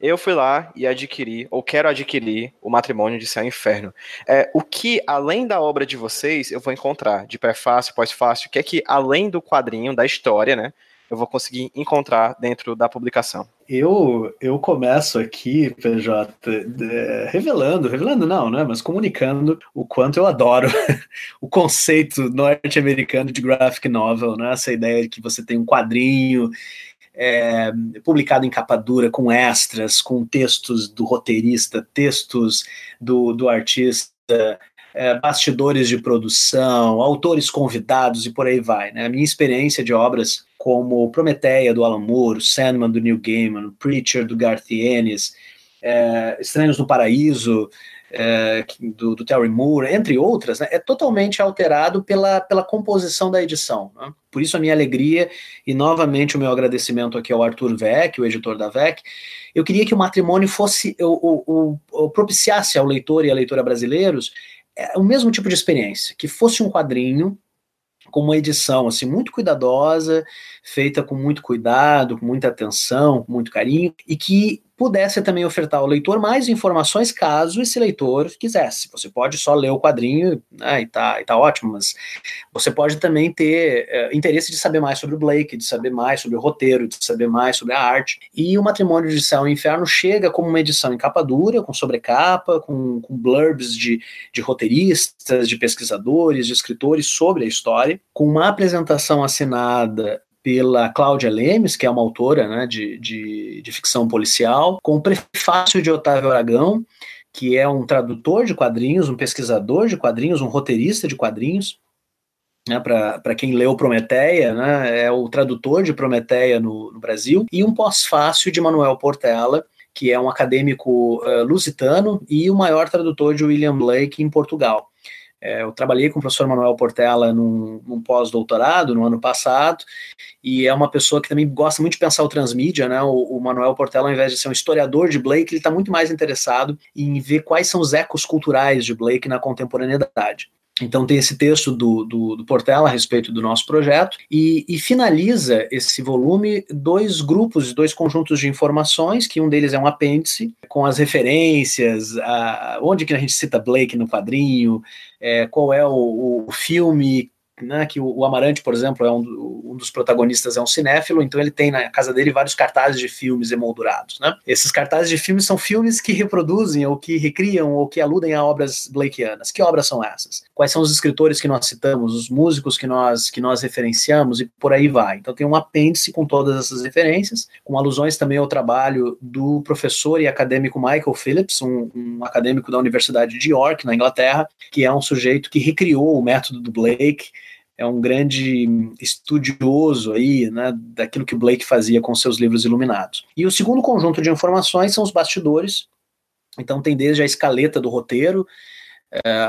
eu fui lá e adquiri, ou quero adquirir, o Matrimônio de Céu e Inferno. É, o que, além da obra de vocês, eu vou encontrar de prefácio, pós-fácil, que é que, além do quadrinho, da história, né? eu vou conseguir encontrar dentro da publicação. Eu, eu começo aqui, PJ, é, revelando, revelando não, né, mas comunicando o quanto eu adoro [LAUGHS] o conceito norte-americano de graphic novel, né, essa ideia de que você tem um quadrinho é, publicado em capa dura, com extras, com textos do roteirista, textos do, do artista, é, bastidores de produção, autores convidados e por aí vai. Né? A minha experiência de obras como Prometeia, do Alan Moore, Sandman, do Neil Gaiman, Preacher, do Garth Ennis, é, Estranhos no Paraíso, é, do, do, Terry Moore, entre outras, né, é totalmente alterado pela, pela composição da edição. Né? Por isso a minha alegria e novamente o meu agradecimento aqui ao Arthur Vec, o editor da Vec. Eu queria que o matrimônio fosse, o, o, o propiciasse ao leitor e à leitora brasileiros é, o mesmo tipo de experiência, que fosse um quadrinho com uma edição assim muito cuidadosa, feita com muito cuidado, com muita atenção, com muito carinho, e que pudesse também ofertar ao leitor mais informações caso esse leitor quisesse. Você pode só ler o quadrinho né, e, tá, e tá ótimo, mas você pode também ter é, interesse de saber mais sobre o Blake, de saber mais sobre o roteiro, de saber mais sobre a arte. E o Matrimônio de Céu e Inferno chega como uma edição em capa dura, com sobrecapa, com, com blurbs de, de roteiristas, de pesquisadores, de escritores sobre a história, com uma apresentação assinada pela Cláudia Lemes, que é uma autora né, de, de, de ficção policial, com o prefácio de Otávio Aragão, que é um tradutor de quadrinhos, um pesquisador de quadrinhos, um roteirista de quadrinhos. Né, Para quem leu Prometeia, né, é o tradutor de Prometeia no, no Brasil, e um pós-fácil de Manuel Portela, que é um acadêmico uh, lusitano e o maior tradutor de William Blake em Portugal. É, eu trabalhei com o professor Manuel Portela num, num pós-doutorado no ano passado, e é uma pessoa que também gosta muito de pensar o transmídia, né? O, o Manuel Portela, ao invés de ser um historiador de Blake, ele está muito mais interessado em ver quais são os ecos culturais de Blake na contemporaneidade. Então tem esse texto do, do, do, Portela a respeito do nosso projeto e, e, finaliza esse volume dois grupos, dois conjuntos de informações, que um deles é um apêndice com as referências, a, onde que a gente cita Blake no quadrinho, é, qual é o, o filme né, que o, o, Amarante, por exemplo, é um, um, dos protagonistas, é um cinéfilo, então ele tem na casa dele vários cartazes de filmes emoldurados. Né? Esses cartazes de filmes são filmes que reproduzem, ou que recriam, ou que aludem a obras blakeanas. Que obras são essas? Quais são os escritores que nós citamos, os músicos que nós, que nós referenciamos, e por aí vai. Então tem um apêndice com todas essas referências, com alusões também ao trabalho do professor e acadêmico Michael Phillips, um, um acadêmico da Universidade de York, na Inglaterra, que é um sujeito que recriou o método do Blake, é um grande estudioso aí, né, daquilo que Blake fazia com seus livros iluminados. E o segundo conjunto de informações são os bastidores. Então tem desde a escaleta do roteiro,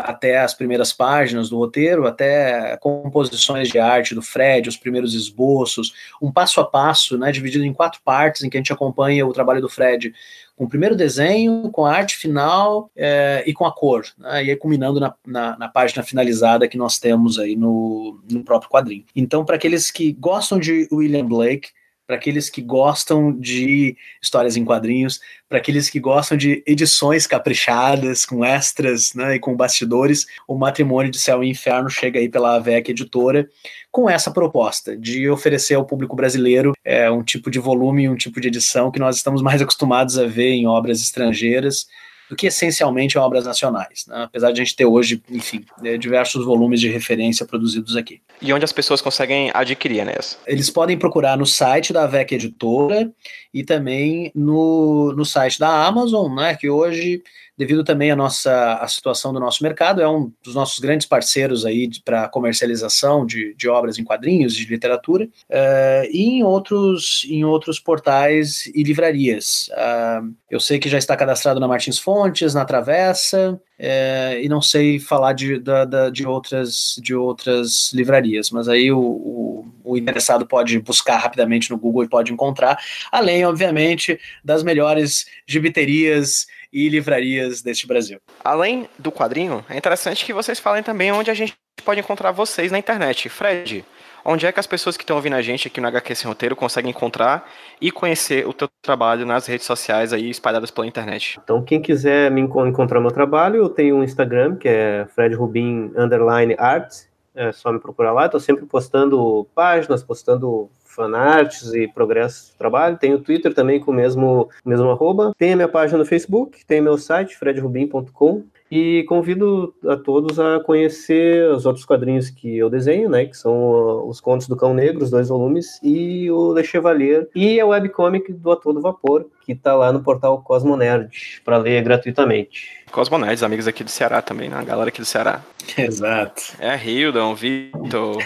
até as primeiras páginas do roteiro, até composições de arte do Fred, os primeiros esboços, um passo a passo, né, dividido em quatro partes, em que a gente acompanha o trabalho do Fred com o primeiro desenho, com a arte final é, e com a cor, né, e aí culminando na, na, na, página finalizada que nós temos aí no, no próprio quadrinho. Então, para aqueles que gostam de William Blake, para aqueles que gostam de histórias em quadrinhos, para aqueles que gostam de edições caprichadas, com extras né, e com bastidores, o Matrimônio de Céu e Inferno chega aí pela AVEC Editora com essa proposta de oferecer ao público brasileiro é, um tipo de volume, um tipo de edição que nós estamos mais acostumados a ver em obras estrangeiras, do que essencialmente obras nacionais, né? apesar de a gente ter hoje, enfim, né, diversos volumes de referência produzidos aqui. E onde as pessoas conseguem adquirir, né? Eles podem procurar no site da VEC Editora e também no, no site da Amazon, né, que hoje devido também à nossa à situação do nosso mercado, é um dos nossos grandes parceiros aí para comercialização de, de obras em quadrinhos, de literatura, uh, e em outros, em outros portais e livrarias. Uh, eu sei que já está cadastrado na Martins Fontes, na Travessa, uh, e não sei falar de, da, da, de, outras, de outras livrarias, mas aí o, o, o interessado pode buscar rapidamente no Google e pode encontrar, além, obviamente, das melhores gibiterias e livrarias deste Brasil. Além do quadrinho, é interessante que vocês falem também onde a gente pode encontrar vocês na internet. Fred, onde é que as pessoas que estão ouvindo a gente aqui no HQ Sem Roteiro conseguem encontrar e conhecer o teu trabalho nas redes sociais aí espalhadas pela internet? Então, quem quiser me encontrar meu trabalho, eu tenho um Instagram, que é Fred Rubin Underline Art, é só me procurar lá, estou sempre postando páginas, postando fanarts e progresso do trabalho. Tem o Twitter também com o mesmo, mesmo arroba. Tem a minha página no Facebook, tem meu site, fredrubin.com. E convido a todos a conhecer os outros quadrinhos que eu desenho, né? Que são os Contos do Cão Negro, os dois volumes, e o Le Chevalier, e a webcomic do Ator do Vapor, que está lá no portal Cosmo Nerd, para ler gratuitamente. Cosmo Nerds, amigos aqui do Ceará também, né? A galera aqui do Ceará. Exato. É, Hildon, Vitor,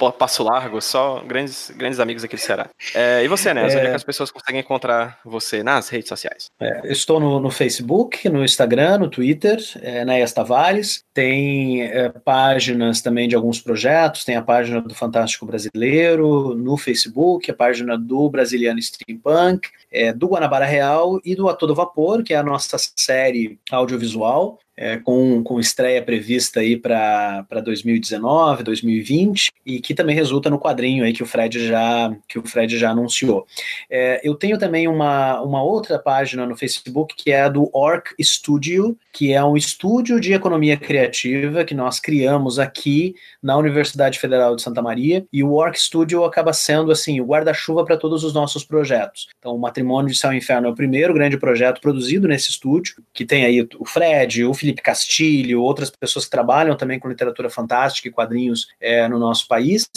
o Passo Largo, só grandes, grandes amigos aqui do Ceará. É, e você, né? É... Onde é que as pessoas conseguem encontrar você nas redes sociais? É, estou no, no, Facebook, no Instagram, no Twitter, é, Néas Tavares. Tem é, páginas também de alguns projetos, tem a página do Fantástico Brasileiro no Facebook, a página do Brasiliano Steampunk, é, do Guanabara Real e do A Todo Vapor, que é a nossa série audiovisual é, com, com estreia prevista aí para 2019, 2020, e que também resulta no quadrinho aí que o Fred já, que o Fred já anunciou. É, eu tenho também uma, uma outra página no Facebook que é a do Orc Studio, que é um estúdio de economia criativa que nós criamos aqui na Universidade Federal de Santa Maria, e o Orc Studio acaba sendo assim o guarda-chuva para todos os nossos projetos. Então, o Matrimônio de Céu e Inferno é o primeiro grande projeto produzido nesse estúdio, que tem aí o Fred, o Felipe Castilho, outras pessoas que trabalham também com literatura fantástica e quadrinhos é, no nosso país.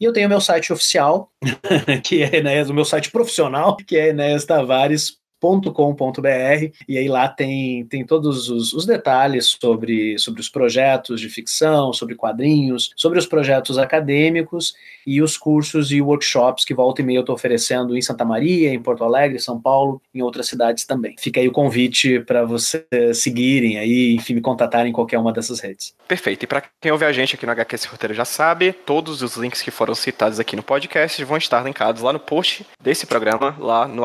E eu tenho meu site oficial, [LAUGHS] que é Enéas, o meu site profissional, que é Enéas Tavares com.br e aí lá tem, tem todos os, os, detalhes sobre, sobre os projetos de ficção, sobre quadrinhos, sobre os projetos acadêmicos e os cursos e workshops que volta e meia eu estou oferecendo em Santa Maria, em Porto Alegre, São Paulo, em outras cidades também. Fica aí o convite para vocês seguirem aí, enfim, me contatarem em qualquer uma dessas redes. Perfeito. E para quem ouve a gente aqui no HQ Esse Roteiro já sabe, todos os links que foram citados aqui no podcast vão estar linkados lá no post desse programa, lá no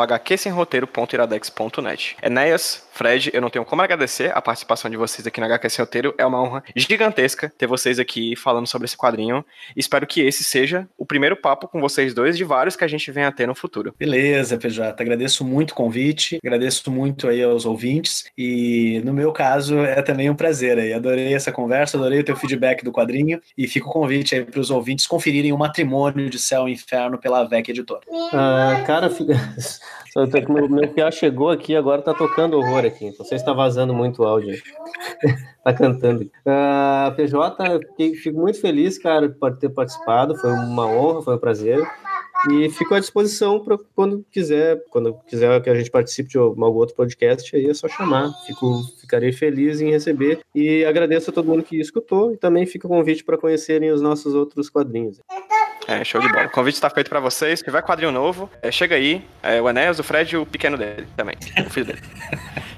hqsemroteiro.iradex.net. Enéas, Fred, eu não tenho como agradecer a participação de vocês aqui no HQ Sem Roteiro. É uma honra gigantesca ter vocês aqui falando sobre esse quadrinho. Espero que esse seja o primeiro papo com vocês dois de vários que a gente venha a ter no futuro. Beleza, PJ. Agradeço muito o convite, agradeço muito aí aos ouvintes e no meu caso é também um prazer aí. Adorei essa conversa, adorei o teu feedback do quadrinho e fica o convite aí para os ouvintes conferirem o Matrimônio de Céu e Inferno pela VEC Editora. Ah, cara, [LAUGHS] Só que meu, meu PA chegou aqui agora tá tocando horror aqui. Então você está vazando muito áudio. [LAUGHS] tá cantando. Uh, PJ, fico muito feliz, cara, por ter participado. Foi uma honra, foi um prazer. E fico à disposição para quando quiser, quando quiser que a gente participe de algum outro podcast, aí é só chamar. Fico, ficarei feliz em receber e agradeço a todo mundo que escutou e também fica o convite para conhecerem os nossos outros quadrinhos. É, show de bola. O convite está feito para vocês. Se tiver quadrinho novo, é, chega aí. É, o Enéas, o Fred e o pequeno dele também, o filho dele.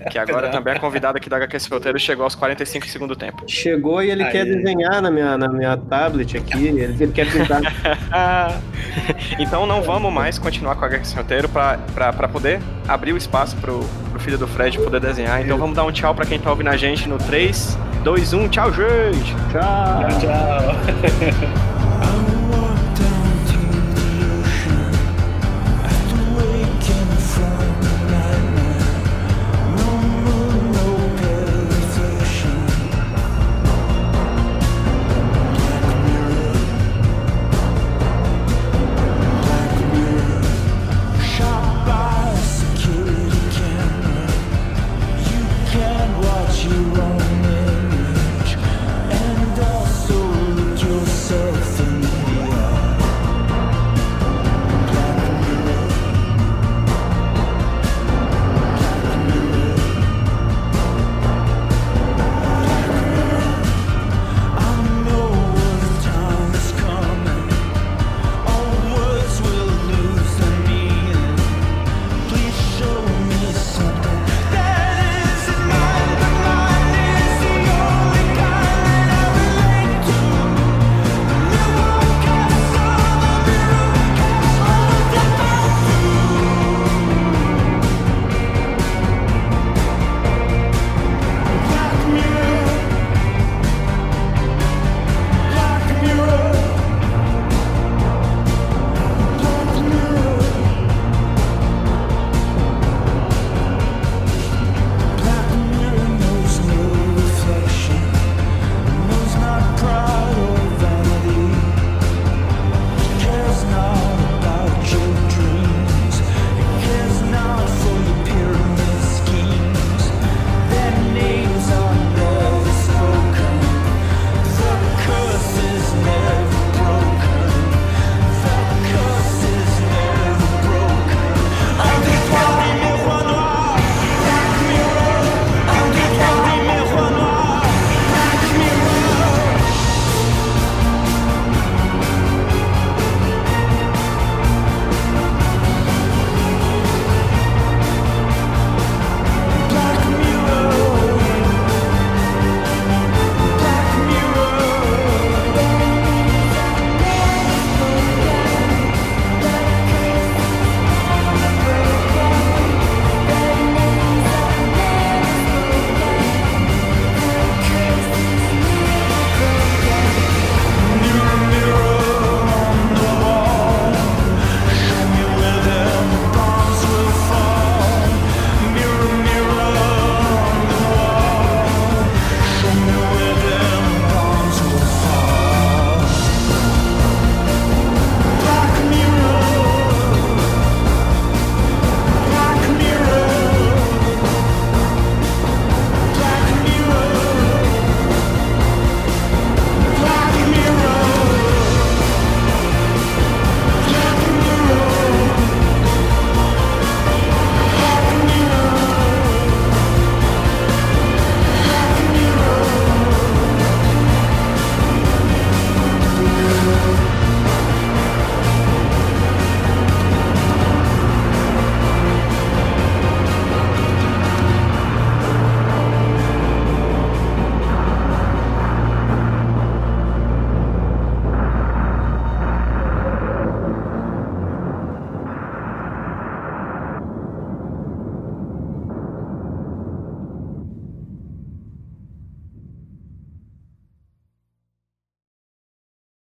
Que agora também é convidado aqui da HQ Roteiro chegou aos 45 segundos do tempo. Chegou e ele Aí. quer desenhar na minha, na minha tablet aqui, ele, ele quer pintar. [LAUGHS] então não vamos mais continuar com a HQ Roteiro para poder abrir o espaço pro, pro filho do Fred poder desenhar. Então vamos dar um tchau para quem tá ouvindo a gente no 3, 2, 1. Tchau, gente! Tchau! Tchau, tchau! [LAUGHS]